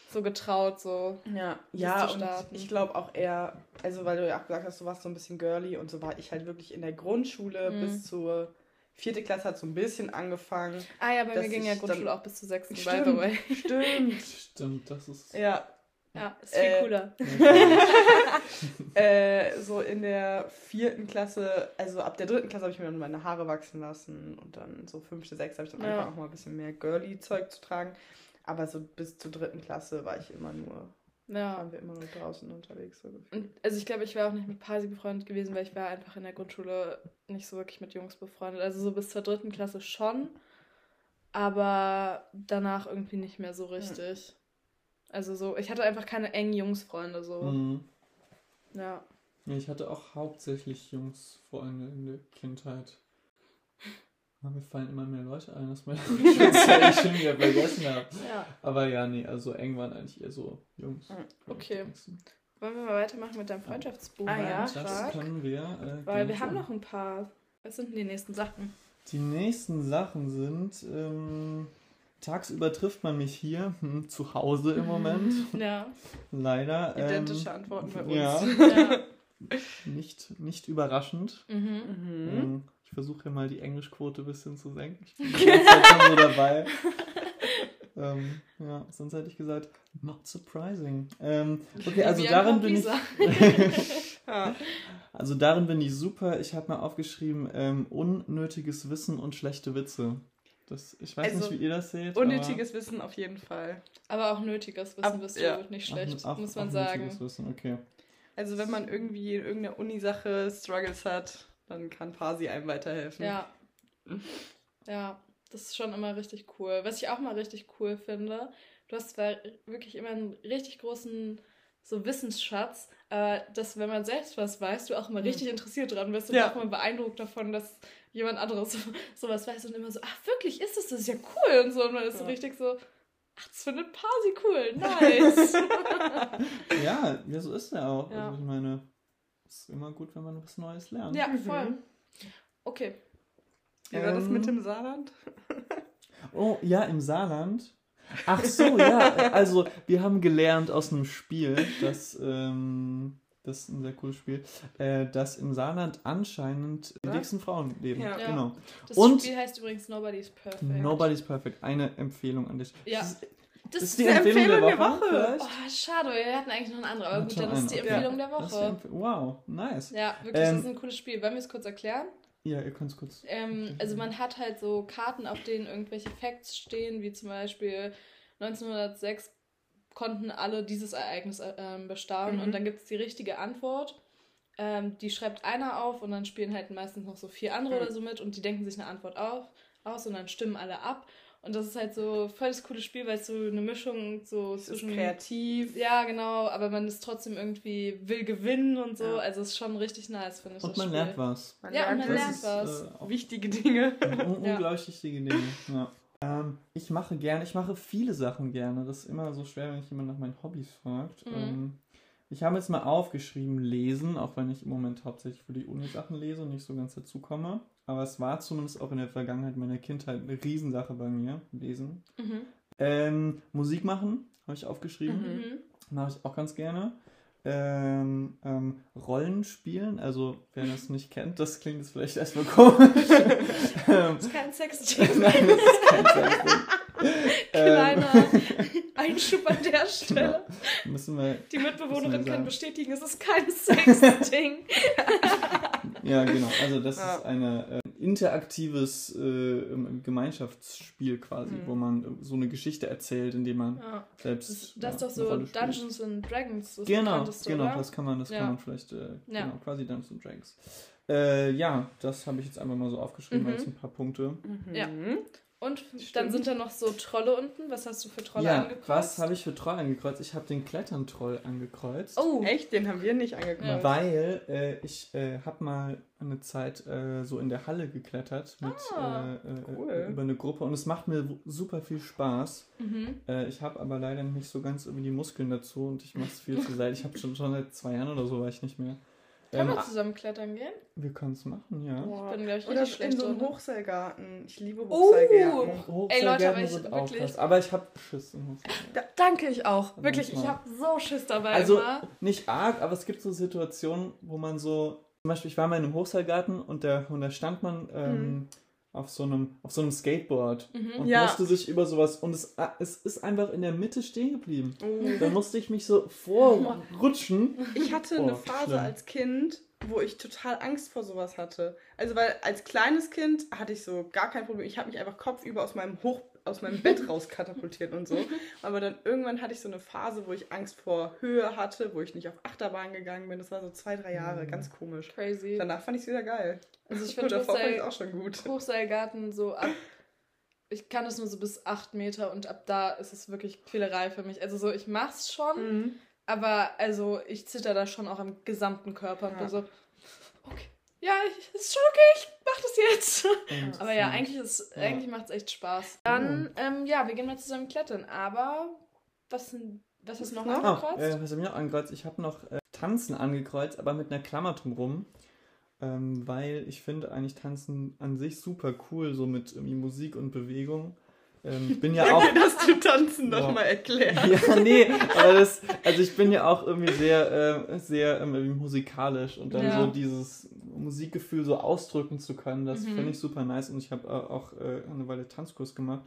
so getraut, so. Ja, ja zu und ich glaube auch eher, also weil du ja auch gesagt hast, du warst so ein bisschen girly und so war ich halt wirklich in der Grundschule Mhm. bis zur vierte Klasse hat so ein bisschen angefangen. Ah ja, bei mir ging ich ja Grundschule dann- auch bis zur sechsten, by Stimmt. the way. Stimmt. Stimmt, das ist. ja, Ja, ist viel Äh, cooler. äh, so in der vierten Klasse, also ab der dritten Klasse habe ich mir dann meine Haare wachsen lassen und dann so fünfte, sechste habe ich dann Ja. angefangen, auch mal ein bisschen mehr girly Zeug zu tragen. Aber so bis zur dritten Klasse war ich immer nur, Ja. waren wir immer nur draußen unterwegs. So. Und, also ich glaube, ich wäre auch nicht mit Pasi befreundet gewesen, weil ich war einfach in der Grundschule nicht so wirklich mit Jungs befreundet. Also so bis zur dritten Klasse schon, aber danach irgendwie nicht mehr so richtig. Also so, ich hatte einfach keine engen Jungsfreunde so. Mhm. Ja. Ja, Ich hatte auch hauptsächlich Jungsfreunde in der Kindheit. Mir fallen immer mehr Leute ein, dass man ich schon wieder vergessen habe. Ja. Aber ja, nee, also eng waren eigentlich eher so Jungs. Mhm. Okay. Wollen wir mal weitermachen mit deinem Freundschaftsbuch? Ah, ja, das können wir. Äh, Weil wir haben noch ein paar. Was sind denn die nächsten Sachen? Die nächsten Sachen sind, ähm, tagsüber trifft man mich hier, hm, zu Hause im Moment, Ja. leider. Ähm, Identische Antworten bei uns. Ja, ja. nicht, nicht überraschend. Mhm. Mhm. Ich versuche ja mal die Englischquote ein bisschen zu senken. Ich bin die ganze Zeit so dabei. ähm, ja, sonst hätte ich gesagt, not surprising. Ähm, okay, also darin bin ich. Ja. Also darin bin ich super. Ich habe mal aufgeschrieben, ähm, unnötiges Wissen und schlechte Witze. Das, ich weiß Also, nicht, wie ihr das seht. Unnötiges Wissen auf jeden Fall. Aber auch nötiges Wissen bist ja. du nicht aber schlecht, auch- muss auch man sagen. nötiges Wissen, okay. Also wenn man irgendwie in irgendeiner Uni-Sache Struggles hat, dann kann Pasi einem weiterhelfen. Ja. Ja, das ist schon immer richtig cool. Was ich auch mal richtig cool finde, du hast zwar wirklich immer einen richtig großen so Wissensschatz, aber dass, wenn man selbst was weiß, du auch immer Mhm. richtig interessiert dran bist und Ja. auch immer beeindruckt davon, dass jemand anderes so, sowas weiß und immer so, ach wirklich, ist das, das ist ja cool und so. Und man ist so Ja. richtig so, ach, das findet Pasi cool, nice. Ja, ja, so ist er auch. Ja. Also ich meine, es ist immer gut, wenn man was Neues lernt. ja, Mhm. voll. Okay. Wie war das Ähm, mit dem Saarland? Oh, ja, im Saarland. Ach so, ja. Also, wir haben gelernt aus einem Spiel, das, ähm, das ist ein sehr cooles Spiel, äh, dass im Saarland anscheinend die dicksten Frauen leben. Ja. Ja. Genau. Das Und- Spiel heißt übrigens Nobody's Perfect. Nobody's Perfect. Eine Empfehlung an dich. Ja. Das, Das das ist die eine Empfehlung, der Empfehlung Woche. der Woche. Oh, schade, wir hatten eigentlich noch eine andere, aber gut, dann ist die. Empfehlung der ist die Woche. Empfehlung. Wow, nice. Ja, wirklich, Ähm, das ist ein cooles Spiel. Wollen wir es kurz erklären? Ja, ihr könnt es kurz. Ähm, also man hat halt so Karten, auf denen irgendwelche Facts stehen, wie zum Beispiel 1906 konnten alle dieses Ereignis äh, ähm, bestaunen Mhm. und dann gibt es die richtige Antwort. Ähm, die schreibt einer auf und dann spielen halt meistens noch so vier andere Mhm. oder so mit und die denken sich eine Antwort auf, aus und dann stimmen alle ab. Und das ist halt so voll das coole Spiel, weil es so eine Mischung so Es ist zwischen kreativ. Ja, genau, aber man ist trotzdem irgendwie will gewinnen und so. Ja. Also es ist schon richtig nice, finde ich. Und das man Spiel. lernt was. Man Ja, und man lernt ist, was. Äh, wichtige Dinge. Un Ja. Unglaublich wichtige Dinge. Ja. Ähm, ich mache gerne, ich mache viele Sachen gerne. Das ist immer so schwer, wenn mich jemand nach meinen Hobbys fragt. Mhm. Ähm, ich habe jetzt mal aufgeschrieben, lesen, auch wenn ich im Moment hauptsächlich für die Uni Sachen lese und nicht so ganz dazu komme. Aber es war zumindest auch in der Vergangenheit meiner Kindheit eine Riesensache bei mir, lesen. Mhm. Ähm, Musik machen, habe ich aufgeschrieben. Mhm. Mhm. Mache ich auch ganz gerne. Ähm, ähm, Rollenspielen, also wer das nicht kennt, das klingt jetzt vielleicht erstmal komisch. ähm, Das ist kein Sexting. Nein, das ist kein Sexting. Kleiner Ähm, Einschub an der Stelle. müssen wir, Die Mitbewohnerin sagen. kann bestätigen, es ist kein Sexting. Ja genau, also das Ja. ist ein äh, interaktives äh, Gemeinschaftsspiel quasi, Mhm. wo man äh, so eine Geschichte erzählt, indem man Ja. selbst Das, das ist ja, doch eine so. Dungeons and Dragons. Das Genau, genau, oder? das kann man, das Ja. kann man vielleicht, äh, Ja. genau, quasi Dungeons and Dragons. Äh, ja, das habe ich jetzt einfach mal so aufgeschrieben Mhm. als ein paar Punkte. Ja. Und dann Stimmt. sind da noch so Trolle unten. Was hast du für Trolle ja, angekreuzt? was habe ich für Troll angekreuzt? Ich habe den Klettern-Troll angekreuzt. Oh, Echt? Den haben wir nicht angekreuzt. Weil äh, ich äh, habe mal eine Zeit äh, so in der Halle geklettert mit Ah, äh, äh, cool. über eine Gruppe und es macht mir super viel Spaß. Mhm. Äh, ich habe aber leider nicht so ganz irgendwie die Muskeln dazu und ich mache es viel zu selten. Ich habe schon, schon seit zwei Jahren oder so war ich nicht mehr. Können Ähm, wir zusammen klettern gehen? wir können es machen, ja. Boah. Ich bin, glaube ich, Oder richtig in schlecht so einem. Hochseilgarten. Ich liebe Oh! Hochseilgärten. Ey, Leute, Hochseilgärten aber ich sind auch wirklich- krass. Aber ich habe Schiss im Hochseilgarten. Da, danke ich auch. Dann Wirklich, ich habe so Schiss dabei Also immer. nicht arg, aber es gibt so Situationen, wo man so, zum Beispiel, ich war mal in einem Hochseilgarten und da, und da stand man ähm, auf, so einem, auf so einem Skateboard Mhm. und Ja. musste sich über sowas und es, ah, es ist einfach in der Mitte stehen geblieben. Oh. Da musste ich mich so vorrutschen. Ich hatte Oh, eine Phase schlimm. als Kind, wo ich total Angst vor sowas hatte. Also weil als kleines Kind hatte ich so gar kein Problem. Ich habe mich einfach kopfüber aus meinem Hoch aus meinem Bett rauskatapultiert und so. Aber dann irgendwann hatte ich so eine Phase, wo ich Angst vor Höhe hatte, wo ich nicht auf Achterbahn gegangen bin. Das war so zwei, drei Jahre, Mhm. ganz komisch. Crazy. Danach fand ich es wieder geil. Also ich finde Hochseil, auch schon gut. Hochseilgarten so ab. Ich kann das nur so bis 8 Meter und ab da ist es wirklich Quälerei für mich. Also so, ich mach's schon, Mhm. aber also ich zitter da schon auch am gesamten Körper Ja. so, okay. Ja, ist schon okay, ich mach das jetzt. Und, Aber ja, ähm, eigentlich, ist, Ja. eigentlich macht es echt Spaß. Dann, ähm, ja, wir gehen mal zusammen klettern. Aber was, Was hast du noch? Oh, angekreuzt? äh, was habe ich noch angekreuzt? Ich habe noch äh, Tanzen angekreuzt, aber mit einer Klammer drumrum. Ähm, weil ich finde eigentlich Tanzen an sich super cool, so mit irgendwie Musik und Bewegung. Ähm, ich bin ja auch. Danke, dass du Tanzen Wow. nochmal erklärst. ja, nee, aber das, also ich bin ja auch irgendwie sehr, äh, sehr ähm, irgendwie musikalisch und dann Ja. so dieses Musikgefühl so ausdrücken zu können, das Mhm. finde ich super nice und ich habe äh, auch äh, eine Weile Tanzkurs gemacht,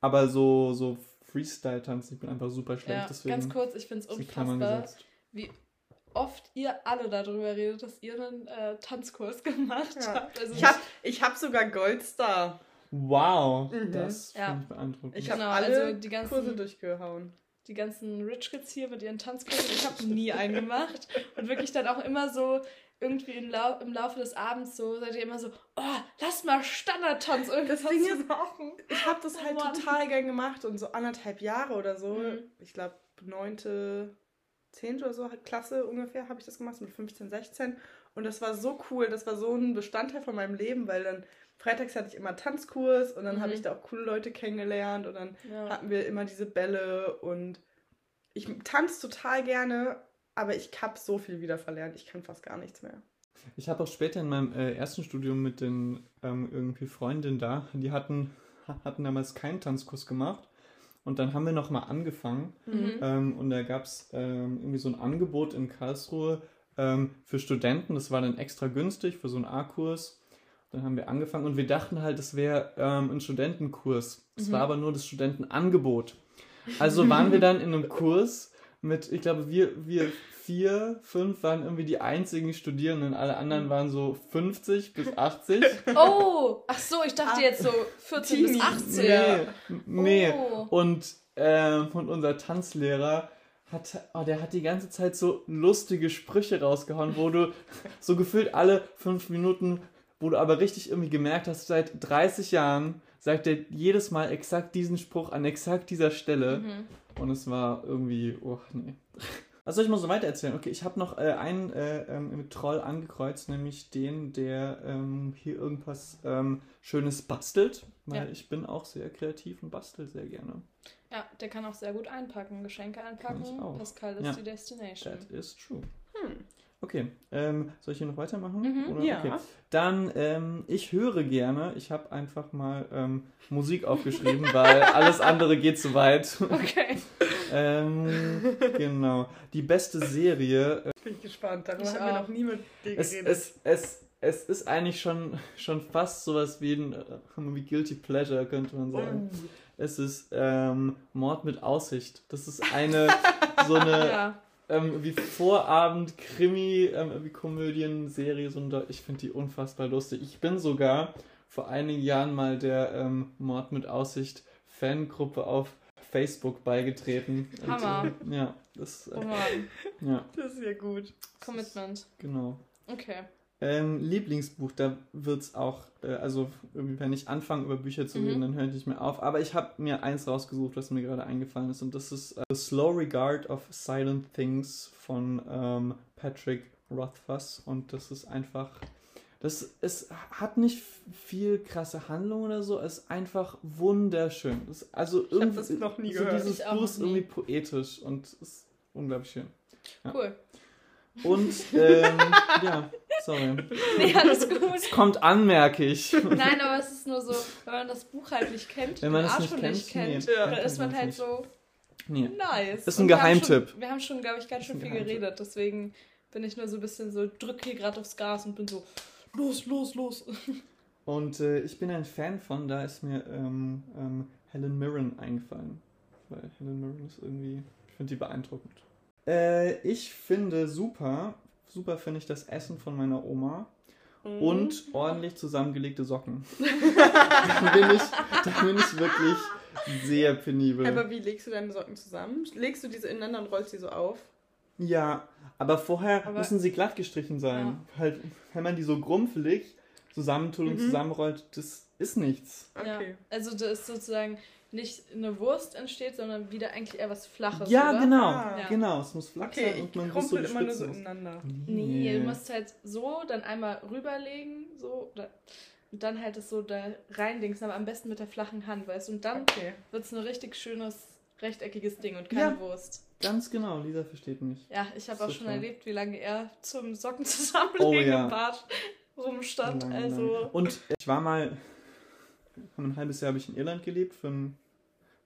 aber so, so Freestyle-Tanzen, ich bin einfach super schlecht, ja, deswegen ganz kurz, ich finde es unfassbar, wie oft ihr alle darüber redet, dass ihr einen äh, Tanzkurs gemacht Ja. habt. Also Ich habe ich hab sogar Goldstar. Wow, Mhm. das Ja. finde ich beeindruckend. Ich habe Genau, alle also die ganzen- Kurse durchgehauen. die ganzen Rich Kids hier mit ihren Tanzkursen, ich habe nie einen gemacht. Und wirklich dann auch immer so irgendwie im, Lau im Laufe des Abends so, seid ihr immer so, oh, lass mal Standardtanz irgendwas Das Ding machen. Ich habe das Oh halt Mann. total gern gemacht und so anderthalb Jahre oder so. Mhm. Ich glaube, neunte, zehnte oder so Klasse ungefähr habe ich das gemacht, mit 15, 16. Und das war so cool, das war so ein Bestandteil von meinem Leben, weil dann freitags hatte ich immer Tanzkurs und dann Mhm. habe ich da auch coole Leute kennengelernt und dann Ja. hatten wir immer diese Bälle und ich tanze total gerne, aber ich habe so viel wieder verlernt. Ich kann fast gar nichts mehr. Ich habe auch später in meinem äh, ersten Studium mit den ähm, irgendwie Freundinnen da, die hatten, hatten damals keinen Tanzkurs gemacht. Und dann haben wir nochmal angefangen. Mhm. Ähm, und da gab es ähm, irgendwie so ein Angebot in Karlsruhe ähm, für Studenten. Das war dann extra günstig für so einen A-Kurs. Dann haben wir angefangen und wir dachten halt, das wäre ähm, ein Studentenkurs. Es Mhm. war aber nur das Studentenangebot. Also waren wir dann in einem Kurs mit, ich glaube, wir, wir vier, fünf waren irgendwie die einzigen Studierenden. Alle anderen waren so 50 bis 80. Oh, ach so, ich dachte Ah, jetzt so 14 bis Teenie. 18. Nee, nee. Oh. Und, ähm, und unser Tanzlehrer hat, oh, der hat die ganze Zeit so lustige Sprüche rausgehauen, wo du so gefühlt alle fünf Minuten, wo du aber richtig irgendwie gemerkt hast, seit 30 Jahren sagt er jedes Mal exakt diesen Spruch an exakt dieser Stelle. Mhm. Und es war irgendwie, oh nee. Was soll ich mal so weiter erzählen? Okay, ich habe noch äh, einen äh, ähm, Troll angekreuzt, nämlich den, der ähm, hier irgendwas ähm, Schönes bastelt, weil Ja. ich bin auch sehr kreativ und bastel sehr gerne. Ja, der kann auch sehr gut einpacken, Geschenke einpacken. Pascal ist Ja. die Destination. That is true. Hm. Okay, ähm, soll ich hier noch weitermachen? Mhm, Oder? ja. Okay. Dann, ähm, ich höre gerne. Ich habe einfach mal ähm, Musik aufgeschrieben, weil alles andere geht zu weit. Okay. ähm, genau. Die beste Serie. Äh, Bin ich gespannt. Darüber Ich haben wir noch nie mit dir es, geredet. es, es, es ist eigentlich schon, schon fast sowas wie ein äh, wie Guilty Pleasure, könnte man sagen. Oh. Es ist ähm, Mord mit Aussicht. Das ist eine so eine Ja. Ähm, wie Vorabend-Krimi, ähm, wie Komödien-Serie. So ein Deu- ich finde die unfassbar lustig. Ich bin sogar vor einigen Jahren mal der ähm, Mord mit Aussicht Fangruppe auf Facebook beigetreten. Und, Hammer. äh, ja, das, Oh äh, Mann. ja, Das ist ja gut. Commitment. genau. Okay. Ähm, Lieblingsbuch, da wird es auch, äh, also wenn ich anfange über Bücher zu Mhm. reden, dann höre ich nicht mehr auf. Aber ich habe mir eins rausgesucht, was mir gerade eingefallen ist. Und das ist äh, The Slow Regard of Silent Things von ähm, Patrick Rothfuss. Und das ist einfach, das es hat nicht viel krasse Handlung oder so, es ist einfach wunderschön. Das, also hab irgendwie, das noch nie so gehört. dieses Ich Buch ist irgendwie poetisch und ist unglaublich schön. Ja. Cool. Und, ähm, ja, sorry. Nee, alles gut. Es kommt an, merke ich. Nein, aber es ist nur so, wenn man das Buch halt nicht kennt, Wenn man den es Arsch nicht kennt, kennt, nee, Ja. dann ist man halt nicht. so Nee. nice. Ist ein Und Geheimtipp. Wir haben schon, glaube ich, ganz schön viel geredet, deswegen bin ich nur so ein bisschen so, drück hier gerade aufs Gas und bin so, los, los, los. Und äh, ich bin ein Fan von, da ist mir ähm, ähm, Helen Mirren eingefallen. Weil Helen Mirren ist irgendwie, ich finde die beeindruckend. Äh, ich finde super, super finde ich das Essen von meiner Oma Mhm. und ordentlich zusammengelegte Socken. da, bin ich, da bin ich wirklich sehr penibel. Aber wie legst du deine Socken zusammen? Legst du diese ineinander und rollst die so auf? Ja, aber vorher Aber- müssen sie glatt gestrichen sein. Halt, wenn man die so grumpfelig zusammentut und Mhm. zusammenrollt, das ist nichts. Ja. Okay. Also da ist sozusagen nicht eine Wurst entsteht, sondern wieder eigentlich eher was Flaches, ja, oder? genau. Ah. Ja. Genau, es muss flach Okay, sein und man muss so die immer nur so muss. ineinander. Nee, du musst halt so dann einmal rüberlegen, so, oder, und dann halt das so da reindingsen, aber am besten mit der flachen Hand, weißt du? Und dann Okay. wird es ein richtig schönes rechteckiges Ding und keine Ja. Wurst. Ganz genau, Lisa versteht mich. Ja, ich habe auch schon Super. erlebt, wie lange er zum Socken zusammenlegen Oh ja. im Bad rumstand. Lang, also. lang. Und ich war mal, ein halbes Jahr habe ich in Irland gelebt für ein,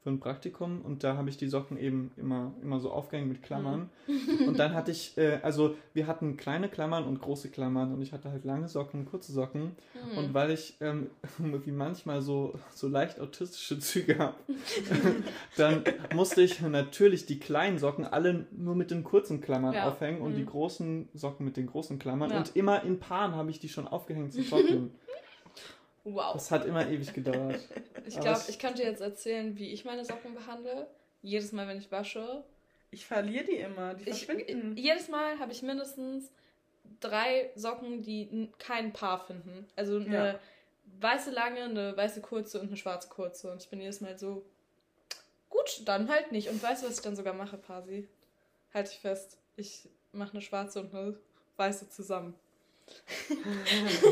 für ein Praktikum und da habe ich die Socken eben immer, immer so aufgehängt mit Klammern. Mhm. Und dann hatte ich, äh, also wir hatten kleine Klammern und große Klammern und ich hatte halt lange Socken und kurze Socken. hm. Und weil ich ähm, wie manchmal so, so leicht autistische Züge habe, dann musste ich natürlich die kleinen Socken alle nur mit den kurzen Klammern Ja. aufhängen und Mhm. die großen Socken mit den großen Klammern. Ja. Und immer in Paaren habe ich die schon aufgehängt zu trocknen. Wow. Das hat immer ewig gedauert. Ich glaube, es- ich könnte jetzt erzählen, wie ich meine Socken behandle. Jedes Mal, wenn ich wasche. Ich verliere die immer. Die Ich, verschwinden. jedes Mal habe ich mindestens drei Socken, die kein Paar finden. Also eine Ja. weiße lange, eine weiße kurze und eine schwarze kurze. Und ich bin jedes Mal so, gut, dann halt nicht. Und weißt du, was ich dann sogar mache, Pasi? Halt dich fest. Ich mache eine schwarze und eine weiße zusammen.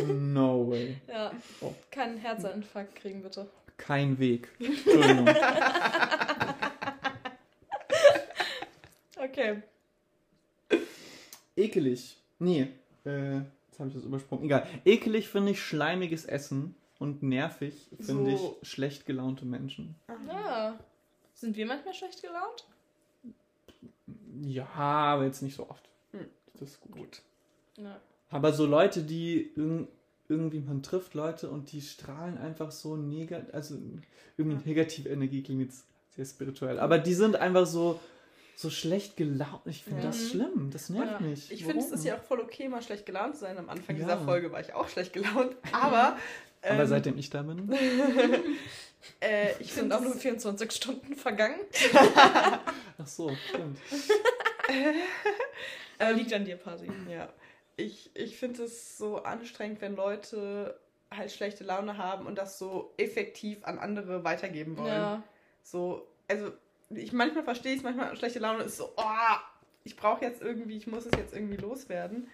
No way. Ja, Oh. keinen Herzinfarkt kriegen, bitte. Kein Weg. Entschuldigung. Okay. Ekelig. Nee, äh, jetzt habe ich das übersprungen. Egal. Ekelig finde ich schleimiges Essen und nervig finde So. ich schlecht gelaunte Menschen. Ja. Sind wir manchmal schlecht gelaunt? Ja, aber jetzt nicht so oft. Hm. Das ist gut. Ja. Aber so Leute, die irg irgendwie, man trifft Leute und die strahlen einfach so negativ, also irgendwie negative Energie klingt jetzt sehr spirituell, aber die sind einfach so, so schlecht gelaunt. Ich finde Ja. das Mhm. schlimm, das nervt Ja. mich. Ich finde, es ist ja auch voll okay, mal schlecht gelaunt zu sein. Am Anfang Ja. dieser Folge war ich auch schlecht gelaunt. Aber, Aber ähm, seitdem ich da bin, äh, ich finde sind auch nur 24 Stunden vergangen. ach so, stimmt. Aber liegt an dir, Pasi. Ja. Ich, ich finde es so anstrengend, wenn Leute halt schlechte Laune haben und das so effektiv an andere weitergeben wollen. Ja. So, also ich manchmal verstehe es, manchmal schlechte Laune ist so, oh, ich brauche jetzt irgendwie, ich muss es jetzt irgendwie loswerden.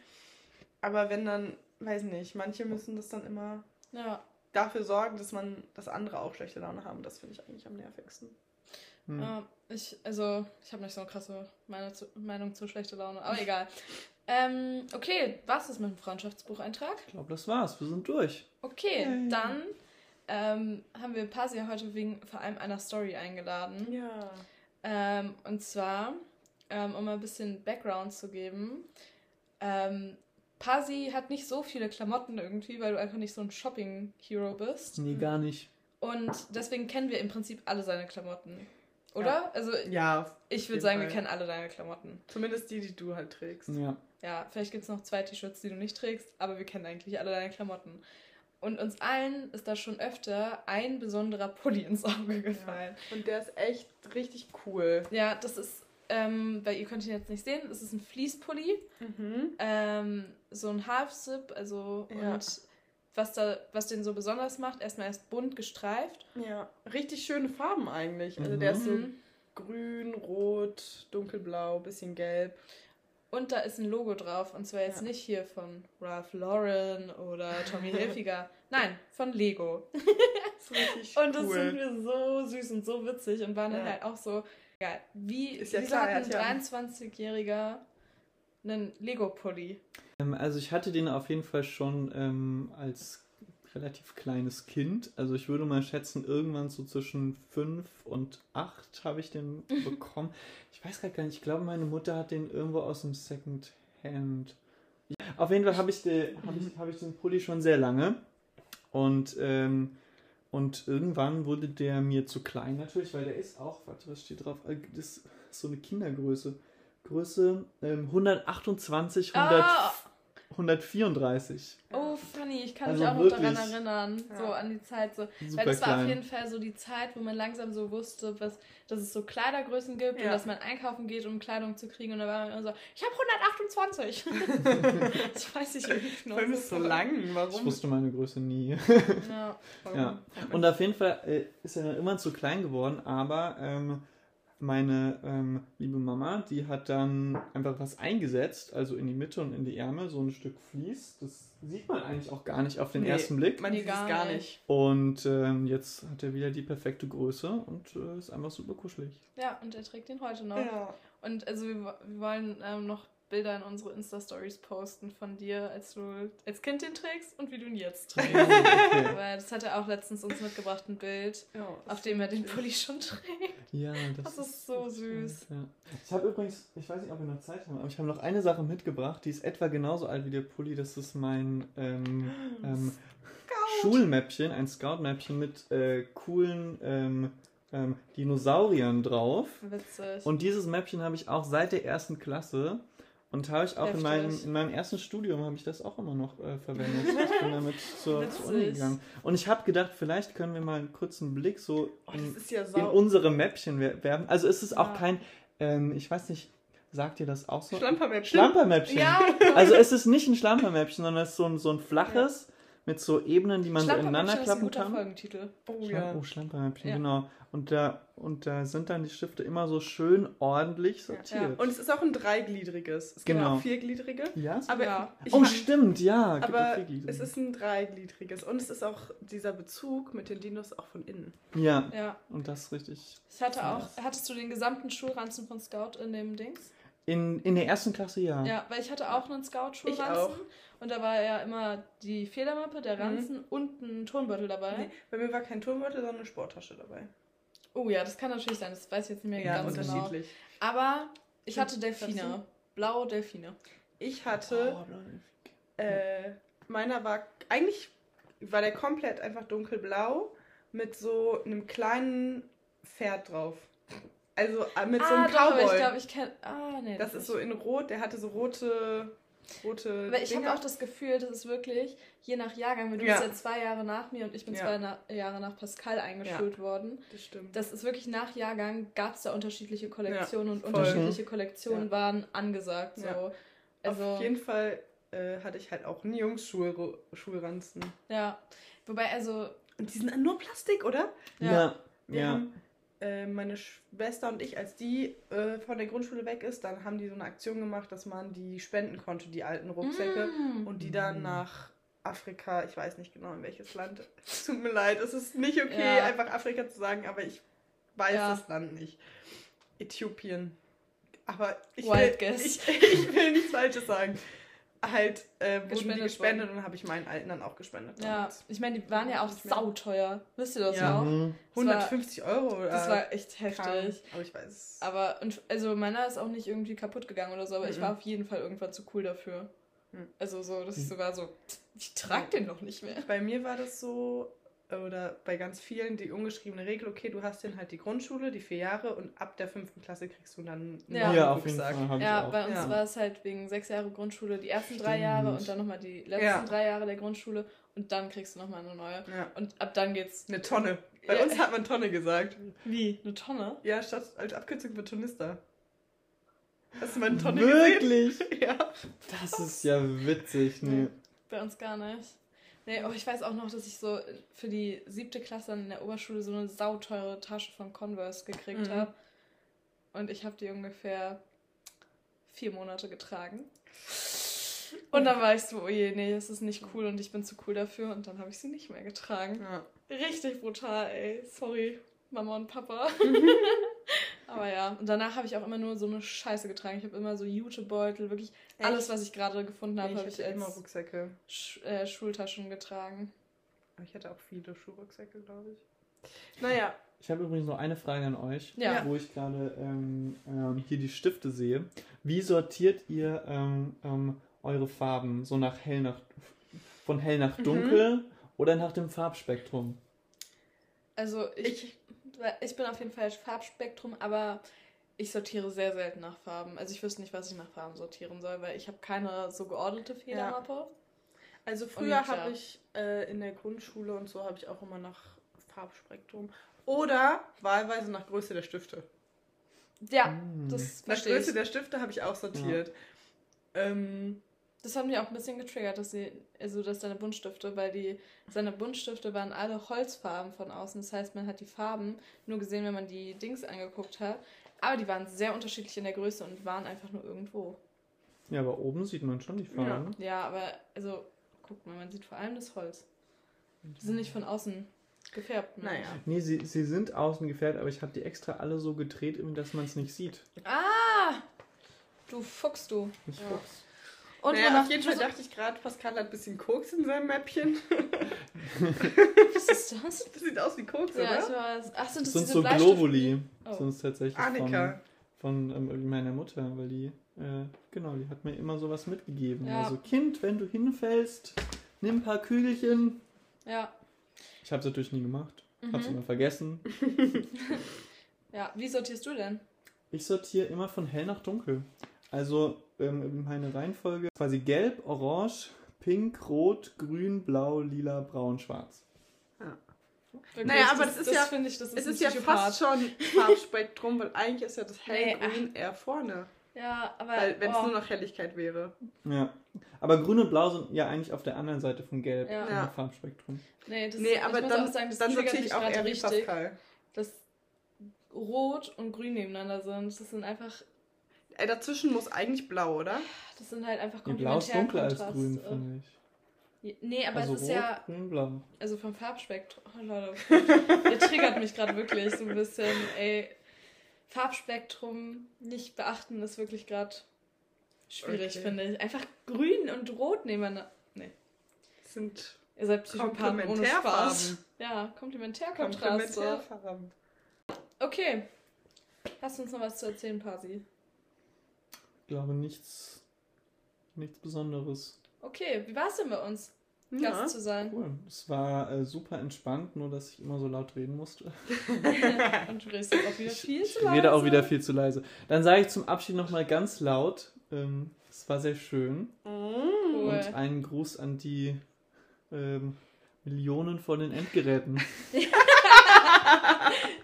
Aber wenn dann, weiß nicht, manche müssen das dann immer Ja. dafür sorgen, dass man, dass andere auch schlechte Laune haben. Das finde ich eigentlich am nervigsten. Hm. Ja, ich, also, ich habe nicht so eine krasse Meinung zu, Meinung zu schlechte Laune, aber egal. Ähm, okay, was ist mit dem Freundschaftsbucheintrag? Ich glaube, das war's. Wir sind durch. Okay, Yay. dann ähm, haben wir Pasi heute wegen vor allem einer Story eingeladen. Ja. Ähm, und zwar, ähm, um mal ein bisschen Background zu geben. Ähm, Pasi hat nicht so viele Klamotten irgendwie, weil du einfach nicht so ein Shopping-Hero bist. Nee, gar nicht. Und deswegen kennen wir im Prinzip alle seine Klamotten. Oder? Also Ja, ich würde sagen, wir Fall. kennen alle deine Klamotten. zumindest die, die du halt trägst. Ja. Ja, vielleicht gibt es noch zwei T-Shirts, die du nicht trägst, aber wir kennen eigentlich alle deine Klamotten. Und uns allen ist da schon öfter ein besonderer Pulli ins Auge gefallen. Und der ist echt richtig cool. Ja, das ist, ähm, weil ihr könnt ihn jetzt nicht sehen, das ist ein Fleece-Pulli, Mhm. ähm, so ein Half-Zip, also Ja. und was da, was den so besonders macht, erstmal ist bunt gestreift. Ja, richtig schöne Farben eigentlich. Also Mhm. der ist so Mhm. grün, rot, dunkelblau, bisschen gelb. Und da ist ein Logo drauf, und zwar jetzt Ja. nicht hier von Ralph Lauren oder Tommy Hilfiger, nein, von Lego. Das ist richtig Und das cool. sind wir so süß und so witzig und waren dann Ja. halt auch so, geil. Wie, Ist ja wieso klar, hat ein ja- 23-Jähriger einen Lego-Pulli? Ähm, also ich hatte den auf jeden Fall schon ähm, als relativ kleines Kind. Also ich würde mal schätzen, irgendwann so zwischen fünf und acht habe ich den bekommen. Ich weiß gar nicht, ich glaube, meine Mutter hat den irgendwo aus dem Second Hand. Auf jeden Fall habe ich, den- hab ich, hab ich den Pulli schon sehr lange. Und, ähm, und irgendwann wurde der mir zu klein natürlich, weil der ist auch, warte, was steht drauf? Äh, Das ist so eine Kindergröße. Größe ähm, 128, 100, Ah, 134. oh, funny, ich kann Also mich auch noch daran erinnern, so Ja. an die Zeit. So. Super Weil das war auf klein. jeden Fall so die Zeit, wo man langsam so wusste, was, dass es so Kleidergrößen gibt und Ja. dass man einkaufen geht, um Kleidung zu kriegen. Und dann war man immer so, ich habe 128. das weiß ich irgendwie noch. Warum ist so lang? Ich Warum? wusste meine Größe nie. Ja. Ja. Und auf jeden Fall äh, ist er dann immer zu klein geworden, aber ähm, meine ähm, liebe Mama, die hat dann einfach was eingesetzt, also in die Mitte und in die Ärmel, so ein Stück Vlies. Das sieht man eigentlich auch gar nicht auf den Nee, ersten Blick. Man sieht es gar nicht. Und ähm, jetzt hat er wieder die perfekte Größe und äh, ist einfach super kuschelig. Ja, und er trägt ihn heute noch. Ja. Und also wir, wir wollen ähm, noch Bilder in unsere Insta-Stories posten von dir, als du als Kind den trägst und wie du ihn jetzt trägst. okay. Weil das hat er auch letztens uns mitgebracht, ein Bild, Ja, auf dem er den Pulli schon trägt. Ja, das, Das ist so süß. Ja. Ich habe übrigens, ich weiß nicht, ob wir noch Zeit haben, aber ich habe noch eine Sache mitgebracht, die ist etwa genauso alt wie der Pulli. Das ist mein ähm, ähm, Schulmäppchen, ein Scout-Mäppchen mit äh, coolen ähm, ähm, Dinosauriern drauf. Witzig. Und dieses Mäppchen habe ich auch seit der ersten Klasse. Und habe ich auch in meinem, in meinem ersten Studium habe ich das auch immer noch äh, verwendet. Ich bin damit zur, zur Uni gegangen. Und ich habe gedacht, vielleicht können wir mal einen kurzen Blick so Oh, in, ja in unsere Mäppchen wer- werfen. Also es ist auch Ja. kein, ähm, ich weiß nicht, sagt ihr das auch so? Schlampermäppchen. Schlampermäppchen. ja, Also es ist nicht ein Schlampermäppchen, sondern es ist so ein, so ein flaches mit so Ebenen, die man so ineinander klappen guter kann. Folgentitel. Oh Schlam- ja. Oh, Schlampermäppchen, Ja. genau. Und da, und da sind dann die Stifte immer so schön ordentlich Ja. sortiert. Und es ist auch ein dreigliedriges. Es gibt Genau. auch viergliedrige. Ja, Aber Ja. oh, stimmt, ja. Aber es ist ein dreigliedriges. Und es ist auch dieser Bezug mit den Dinos auch von innen. Ja, Ja. und das ist richtig. Ich hatte auch, hattest du den gesamten Schulranzen von Scout in dem Dings? In, in der ersten Klasse ja. Ja, weil ich hatte auch einen Scout-Schulranzen. Und da war ja immer die Federmappe, der Mhm. Ranzen und ein Turnbeutel dabei. Nee, bei mir war kein Turmbeutel, sondern eine Sporttasche dabei. Oh ja, das kann natürlich sein. Das weiß ich jetzt nicht mehr Ja, ganz genau. unterschiedlich. Aber ich hatte Delfine. Blaue Delfine. Ich hatte, Oh, äh, meiner war, eigentlich war der komplett einfach dunkelblau mit so einem kleinen Pferd drauf. Also äh, mit so einem ah, doch, aber Cowboy. ich glaube, ich kenne. Ah, nee. das ist so in rot, der hatte so rote, rote Weil ich habe auch das Gefühl, das ist wirklich je nach Jahrgang, weil du Ja. bist ja zwei Jahre nach mir und ich bin Ja. zwei na Jahre nach Pascal eingeschult worden. Das stimmt. Das ist wirklich nach Jahrgang gab es da unterschiedliche Kollektionen und unterschiedliche Kollektionen Ja. waren angesagt. So. Ja. Also, Auf jeden Fall äh, hatte ich halt auch einen Jungs-Schulranzen. ja. Wobei, also, Und die sind nur Plastik, oder? ja. Ja, ja. Äh, meine Schwester und ich, als die äh, von der Grundschule weg ist, dann haben die so eine Aktion gemacht, dass man die spenden konnte, die alten Rucksäcke. Mm. Und die dann nach Afrika, ich weiß nicht genau in welches Land. Tut mir leid, es ist nicht okay, Ja. einfach Afrika zu sagen, aber ich weiß Ja. das Land nicht. Äthiopien. Aber ich Wild will, guess. ich, ich will nichts Falsches sagen. Halt äh, wurden die Gespendet gespendet und habe ich meinen Alten dann auch gespendet. Ja, Und ich meine, die waren ja auch sauteuer. Wisst ihr das Ja. noch? Mhm. Das war- 150 Euro oder Das war echt heftig. Aber ich weiß. Aber, und, also meiner ist auch nicht irgendwie kaputt gegangen oder so, aber ich Mhm. war auf jeden Fall irgendwann zu cool dafür. Mhm. Also so, dass ich Mhm. sogar so, ich trage den noch nicht mehr. Bei mir war das so, oder bei ganz vielen die ungeschriebene Regel, okay, du hast dann halt die Grundschule, die vier Jahre und ab der fünften Klasse kriegst du dann einen Ja. Ja, neuen auf jeden. Fall Ja, bei uns Ja. war es halt wegen sechs Jahre Grundschule die ersten drei Stimmt. Jahre und dann nochmal die letzten Ja. drei Jahre der Grundschule und dann kriegst du nochmal eine neue. Ja. Und ab dann geht's. Eine Tonne. Bei Ja. uns hat man Tonne gesagt. Wie? Eine Tonne? Ja, statt als Abkürzung für Tonister. Hast du mal eine Tonne gesehen? Wirklich? Ja. Das ist ja witzig. Nee. Bei uns gar nicht. Nee, aber ich weiß auch noch, dass ich so für die siebte Klasse in der Oberschule so eine sauteure Tasche von Converse gekriegt Mhm. habe. Und ich habe die ungefähr vier Monate getragen. Und dann war ich so, oh je, nee, das ist nicht cool und ich bin zu cool dafür. Und dann habe ich sie nicht mehr getragen. ja. Richtig brutal, ey. Sorry, Mama und Papa. Aber ja, und danach habe ich auch immer nur so eine Scheiße getragen. Ich habe immer so Jutebeutel, wirklich alles, was ich gerade gefunden habe, Nee, habe ich ich hatte immer als Rucksäcke. Sch äh, Schultaschen getragen. Aber Ich hatte auch viele Schuhrucksäcke, glaube ich. Naja. Ich habe übrigens noch eine Frage an euch, Ja. wo ich gerade ähm, ähm, hier die Stifte sehe. Wie sortiert ihr ähm, ähm, eure Farben? So nach hell nach von hell nach Mhm. dunkel oder nach dem Farbspektrum? Also ich, ich, bin auf jeden Fall Farbspektrum, aber ich sortiere sehr selten nach Farben. Also ich wüsste nicht, was ich nach Farben sortieren soll, weil ich habe keine so geordnete Federmappe. Also früher ja. habe ich äh, in der Grundschule und so habe ich auch immer nach Farbspektrum. Oder wahlweise nach Größe der Stifte. Ja, Hm. das Nach verstehe Größe ich. der Stifte habe ich auch sortiert. Ähm, Das hat mich auch ein bisschen getriggert, dass sie, also dass deine Buntstifte, weil die, seine Buntstifte waren alle Holzfarben von außen. Das heißt, man hat die Farben nur gesehen, wenn man die Dings angeguckt hat. Aber die waren sehr unterschiedlich in der Größe und waren einfach nur irgendwo. Ja, aber oben sieht man schon die Farben. Ja, aber also, guck mal, man sieht vor allem das Holz. Die sind nicht von außen gefärbt. Ne? Naja. Nee, sie, sie sind außen gefärbt, aber ich habe die extra alle so gedreht, dass man es nicht sieht. Ah! Du Fuchs, du. Ich Ja. guck's. Und naja, auf jeden Fall dachte ich gerade, Pascal hat ein bisschen Koks in seinem Mäppchen. Was ist das? Das sieht aus wie Koks, Ja, ich oder? weiß. Ach, sind das Sonst diese so? Globuli. Oh. Sonst tatsächlich Annika. von, von ähm, meiner Mutter, weil die, äh, genau, die hat mir immer sowas mitgegeben. Ja. Also, Kind, wenn du hinfällst, nimm ein paar Kügelchen. Ja. Ich habe es natürlich nie gemacht. Hab's Mhm. immer vergessen. Ja, wie sortierst du denn? Ich sortiere immer von hell nach dunkel. Also ähm, meine Reihenfolge quasi gelb, orange, pink, rot, grün, blau, lila, braun, schwarz. Wirklich, Naja, aber das ist ja- finde ich, das ist Es ist ja fast schon Farbspektrum, weil eigentlich ist ja das Nee, hellgrün eher vorne. Ja, aber. Weil wenn es oh. nur noch Helligkeit wäre. Ja. Aber grün und blau sind ja eigentlich auf der anderen Seite von gelb Ja. im Ja. Farbspektrum. Nee, das, nee, aber ich muss dann, sagen, das dann sortiere ich auch eher wie richtig, Pascal. dass Rot und Grün nebeneinander sind. Das sind einfach. Ey, dazwischen muss eigentlich blau, oder? Das sind halt einfach Nee, blau ist komplementär dunkler als Kontrast. grün, finde ich. Nee, aber also es ist rot, ja. grün, blau. Also vom Farbspektrum. Oh, Leute. Ihr triggert mich gerade wirklich so ein bisschen. Ey, Farbspektrum nicht beachten ist wirklich gerade schwierig, Okay. finde ich. Einfach grün und rot nebeneinander. Nee. Das sind Ihr seid Psychopathen ohne Spaß. Ja, Komplementärkontraste. Komplementärfarben. Okay. Hast du uns noch was zu erzählen, Pasi? Ich glaube nichts, nichts Besonderes. Okay, wie war es denn bei uns, Ja. Gast zu sein? Cool. Es war äh, super entspannt, nur dass ich immer so laut reden musste. Und du redest auch wieder Ich, viel ich zu leise. rede auch wieder viel zu leise. Dann sage ich zum Abschied nochmal ganz laut. Ähm, es war sehr schön. Mm. Cool. Und einen Gruß an die ähm, Millionen von den Endgeräten.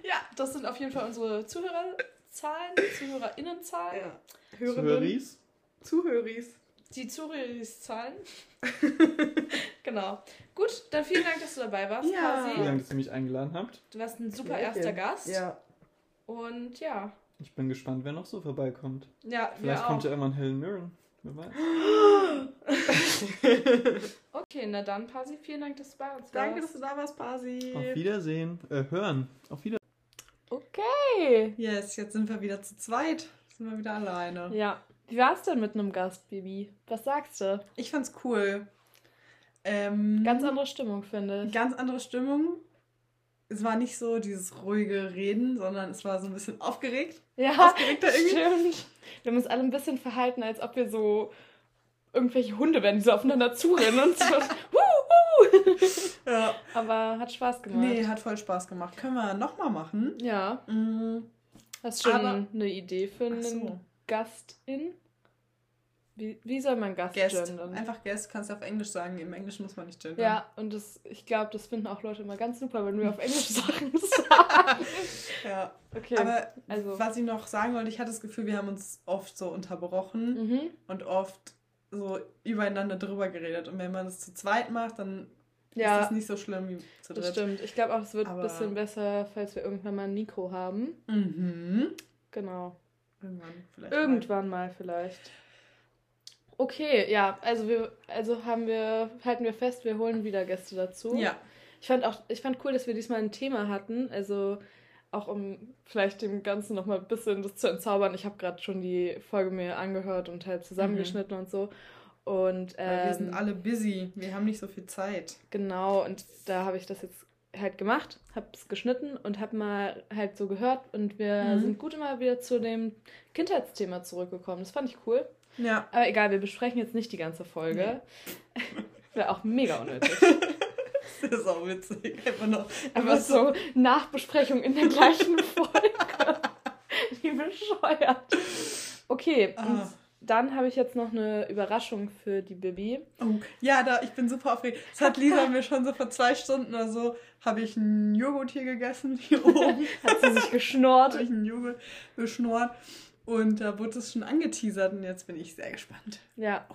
Ja, das sind auf jeden Fall unsere Zuhörerzahlen, ZuhörerInnenzahlen. Ja. Hörerinnen. Zuhöris. Zuhöris. Die Zuhörerzahlen. genau. Gut, dann vielen Dank, dass du dabei warst, Ja. Vielen Pasi. Dank, dass ihr mich eingeladen habt. Du warst ein super Sehr erster. Gast. Ja. Und ja. Ich bin gespannt, wer noch so vorbeikommt. Ja, Vielleicht wir kommt auch. ja irgendwann Helen Mirren. Wer weiß. Okay, na dann, Pasi, vielen Dank, dass du bei uns Danke, dass warst. du da warst, Pasi. Auf Wiedersehen. Äh, hören. Auf Wiedersehen. Okay. Yes, jetzt sind wir wieder zu zweit. Sind wir wieder alleine. Ja. Wie war's denn mit einem Gast, Bibi? Was sagst du? Ich fand's cool. Ähm, Ganz andere Stimmung, finde ich. ganz andere Stimmung. Es war nicht so dieses ruhige Reden, sondern es war so ein bisschen aufgeregt. Ja, Aufgeregter irgendwie. stimmt. Wir haben uns alle ein bisschen verhalten, als ob wir so irgendwelche Hunde wären, die so aufeinander zurennen und so. Ja. Aber hat Spaß gemacht. Nee, hat voll Spaß gemacht. Können wir nochmal machen? Ja. Mm, Hast du schon Aber- eine Idee für einen so. Gastin? Wie, wie soll man Gast Guest. gendern? Einfach Guest kannst du auf Englisch sagen. Im Englischen muss man nicht gendern. Ja, und das, ich glaube, das finden auch Leute immer ganz super, wenn wir auf Englisch Sachen sagen. ja. Okay. Aber also. was ich noch sagen wollte, ich hatte das Gefühl, wir haben uns oft so unterbrochen Mhm. und oft so übereinander drüber geredet. Und wenn man das zu zweit macht, dann ist Ja, das nicht so schlimm wie zu das dritt. stimmt. Ich glaube auch, es wird ein bisschen besser, falls wir irgendwann mal ein Nico haben. Mhm. Genau. Irgendwann vielleicht. Irgendwann mal vielleicht. Okay, ja, also wir, also haben wir, halten wir fest, wir holen wieder Gäste dazu. Mal. Ja. Ich fand auch, ich fand cool, dass wir diesmal ein Thema hatten. Also auch um vielleicht dem Ganzen nochmal ein bisschen das zu entzaubern. Ich habe gerade schon die Folge mir angehört und halt zusammengeschnitten und so. Und Weil wir ähm, sind alle busy. Wir haben nicht so viel Zeit. Genau, und da habe ich das jetzt halt gemacht, habe es geschnitten und habe mal halt so gehört und wir Mhm. sind gut immer wieder zu dem Kindheitsthema zurückgekommen. Das fand ich cool. Ja. Aber egal, wir besprechen jetzt nicht die ganze Folge. Wäre auch mega unnötig. Das ist auch witzig. Einfach noch. Aber so Nachbesprechung in der gleichen Folge. Wie bescheuert. Okay, Ah. Dann habe ich jetzt noch eine Überraschung für die Bibi. Oh, ja, da, ich bin super aufgeregt. Das hat Lisa mir schon so vor zwei Stunden oder so, habe ich einen Joghurt hier gegessen, hier oben. Hat sie sich geschnort. habe ich einen Joghurt geschnort. Und da wurde es schon angeteasert und jetzt bin ich sehr gespannt. Ja,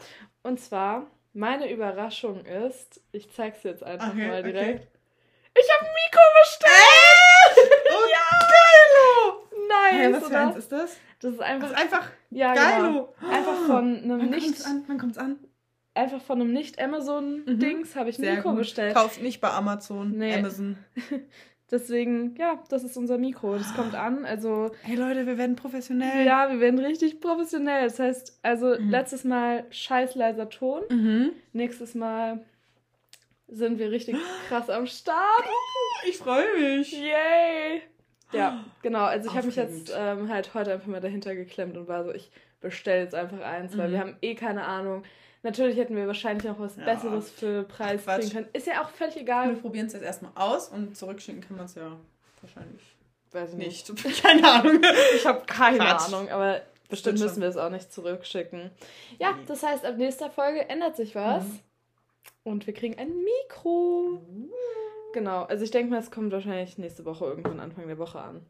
und zwar, meine Überraschung ist, ich zeig's dir jetzt einfach Okay, mal okay. direkt. Ich habe Miko bestellt! Oh, ja! Geilo! nice, Hey, was für eins ist das? Das ist einfach, Das ist einfach ja, geilo. genau. Einfach von einem Man nicht, kommt's an, man kommt's an. einfach von einem nicht Amazon-Dings habe ich ein Mikro bestellt. Kauft nicht bei Amazon, Nee. Amazon. Deswegen, ja, das ist unser Mikro. Das kommt an. Also, Hey Leute, wir werden professionell. ja, wir werden richtig professionell. Das heißt, also Mhm. letztes Mal scheiß leiser Ton. Mhm. Nächstes Mal sind wir richtig krass am Start. Ich freue mich. Yay! Ja, genau. Also ich habe mich jetzt ähm, halt heute einfach mal dahinter geklemmt und war so, ich bestelle jetzt einfach eins, weil Mhm. wir haben eh keine Ahnung. Natürlich hätten wir wahrscheinlich noch was Ja. Besseres für Preis Quatsch. kriegen können. Ist ja auch völlig Wir egal. probieren es jetzt erstmal aus und zurückschicken kann man es ja wahrscheinlich Weiß ich nicht. nicht. Keine Ahnung. Ich habe keine Quatsch. Ahnung, aber bestimmt müssen wir es auch nicht zurückschicken. Ja, Nee. das heißt, ab nächster Folge ändert sich was. Mhm. Und wir kriegen ein Mikro. Genau, also ich denke mal, es kommt wahrscheinlich nächste Woche irgendwann Anfang der Woche an.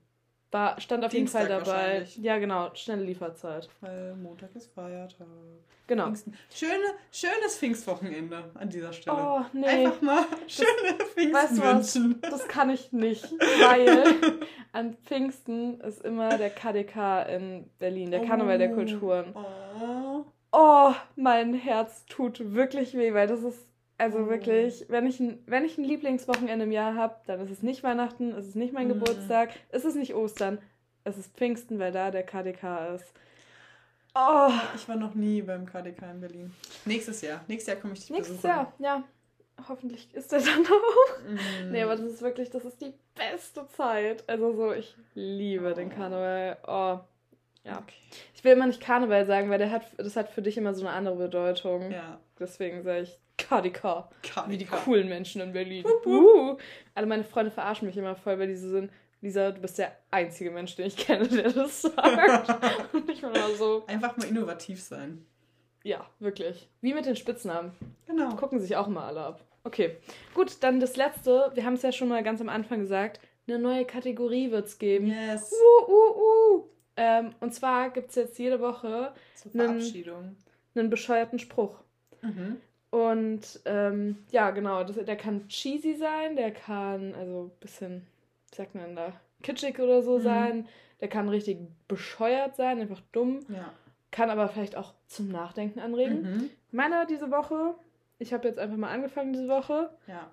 War, stand auf jeden Fall Dienstag dabei. Ja, genau, schnelle Lieferzeit. Weil Montag ist Feiertag. Genau. Pfingsten. Schöne, schönes Pfingstwochenende an dieser Stelle. Oh, nee. Einfach mal schöne Pfingsten du was? wünschen. Das kann ich nicht, weil an Pfingsten ist immer der KDK in Berlin, der Karneval der Oh. Kulturen. Oh. Oh, mein Herz tut wirklich weh, weil das ist, also Oh. wirklich, wenn ich, ein, wenn ich ein Lieblingswochenende im Jahr habe, dann ist es nicht Weihnachten, es ist nicht mein Mhm. Geburtstag, es ist nicht Ostern, es ist Pfingsten, weil da der KDK ist. Oh, Ich war noch nie beim KDK in Berlin. Nächstes Jahr. Nächstes Jahr komme ich dich nächstes besuchen. Jahr, ja. Hoffentlich ist der dann auch. Mm. Nee, aber das ist wirklich, das ist die beste Zeit. Also so, ich liebe den Karneval. Oh, ja. Okay. Ich will immer nicht Karneval sagen, weil der hat, das hat für dich immer so eine andere Bedeutung. Ja. Deswegen sage ich KDK. KDK. Wie die coolen Menschen in Berlin. Wupp, wupp. Uh. Alle meine Freunde verarschen mich immer voll, weil die so sind. Lisa, du bist der einzige Mensch, den ich kenne, der das sagt. Und ich bin immer so, Einfach mal innovativ sein. ja, wirklich. Wie mit den Spitznamen. Genau. Gucken sich auch immer alle ab. Okay, gut, dann das letzte. Wir haben es ja schon mal ganz am Anfang gesagt. Eine neue Kategorie wird es geben. Yes. Uh, uh, uh. Ähm, und zwar gibt es jetzt jede Woche Zur Verabschiedung. einen bescheuerten Spruch. Mhm. Und ähm, ja, genau, das, der kann cheesy sein, der kann, also ein bisschen, wie sagt man da, kitschig oder so Mhm. sein. Der kann richtig bescheuert sein, einfach dumm. Ja. Kann aber vielleicht auch zum Nachdenken anregen. Mhm. Meiner diese Woche, ich habe jetzt einfach mal angefangen diese Woche, Ja.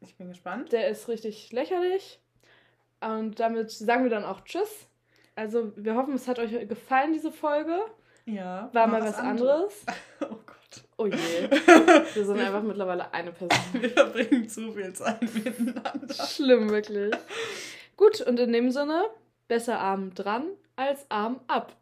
Ich bin gespannt. der ist richtig lächerlich. Und damit sagen wir dann auch Tschüss. Also wir hoffen, es hat euch gefallen, diese Folge. Ja. War mal was anderes. Oh Gott. Oh je. Wir sind einfach mittlerweile eine Person. Wir verbringen zu viel Zeit miteinander. Schlimm, wirklich. Gut, und in dem Sinne, besser Arm dran als Arm ab.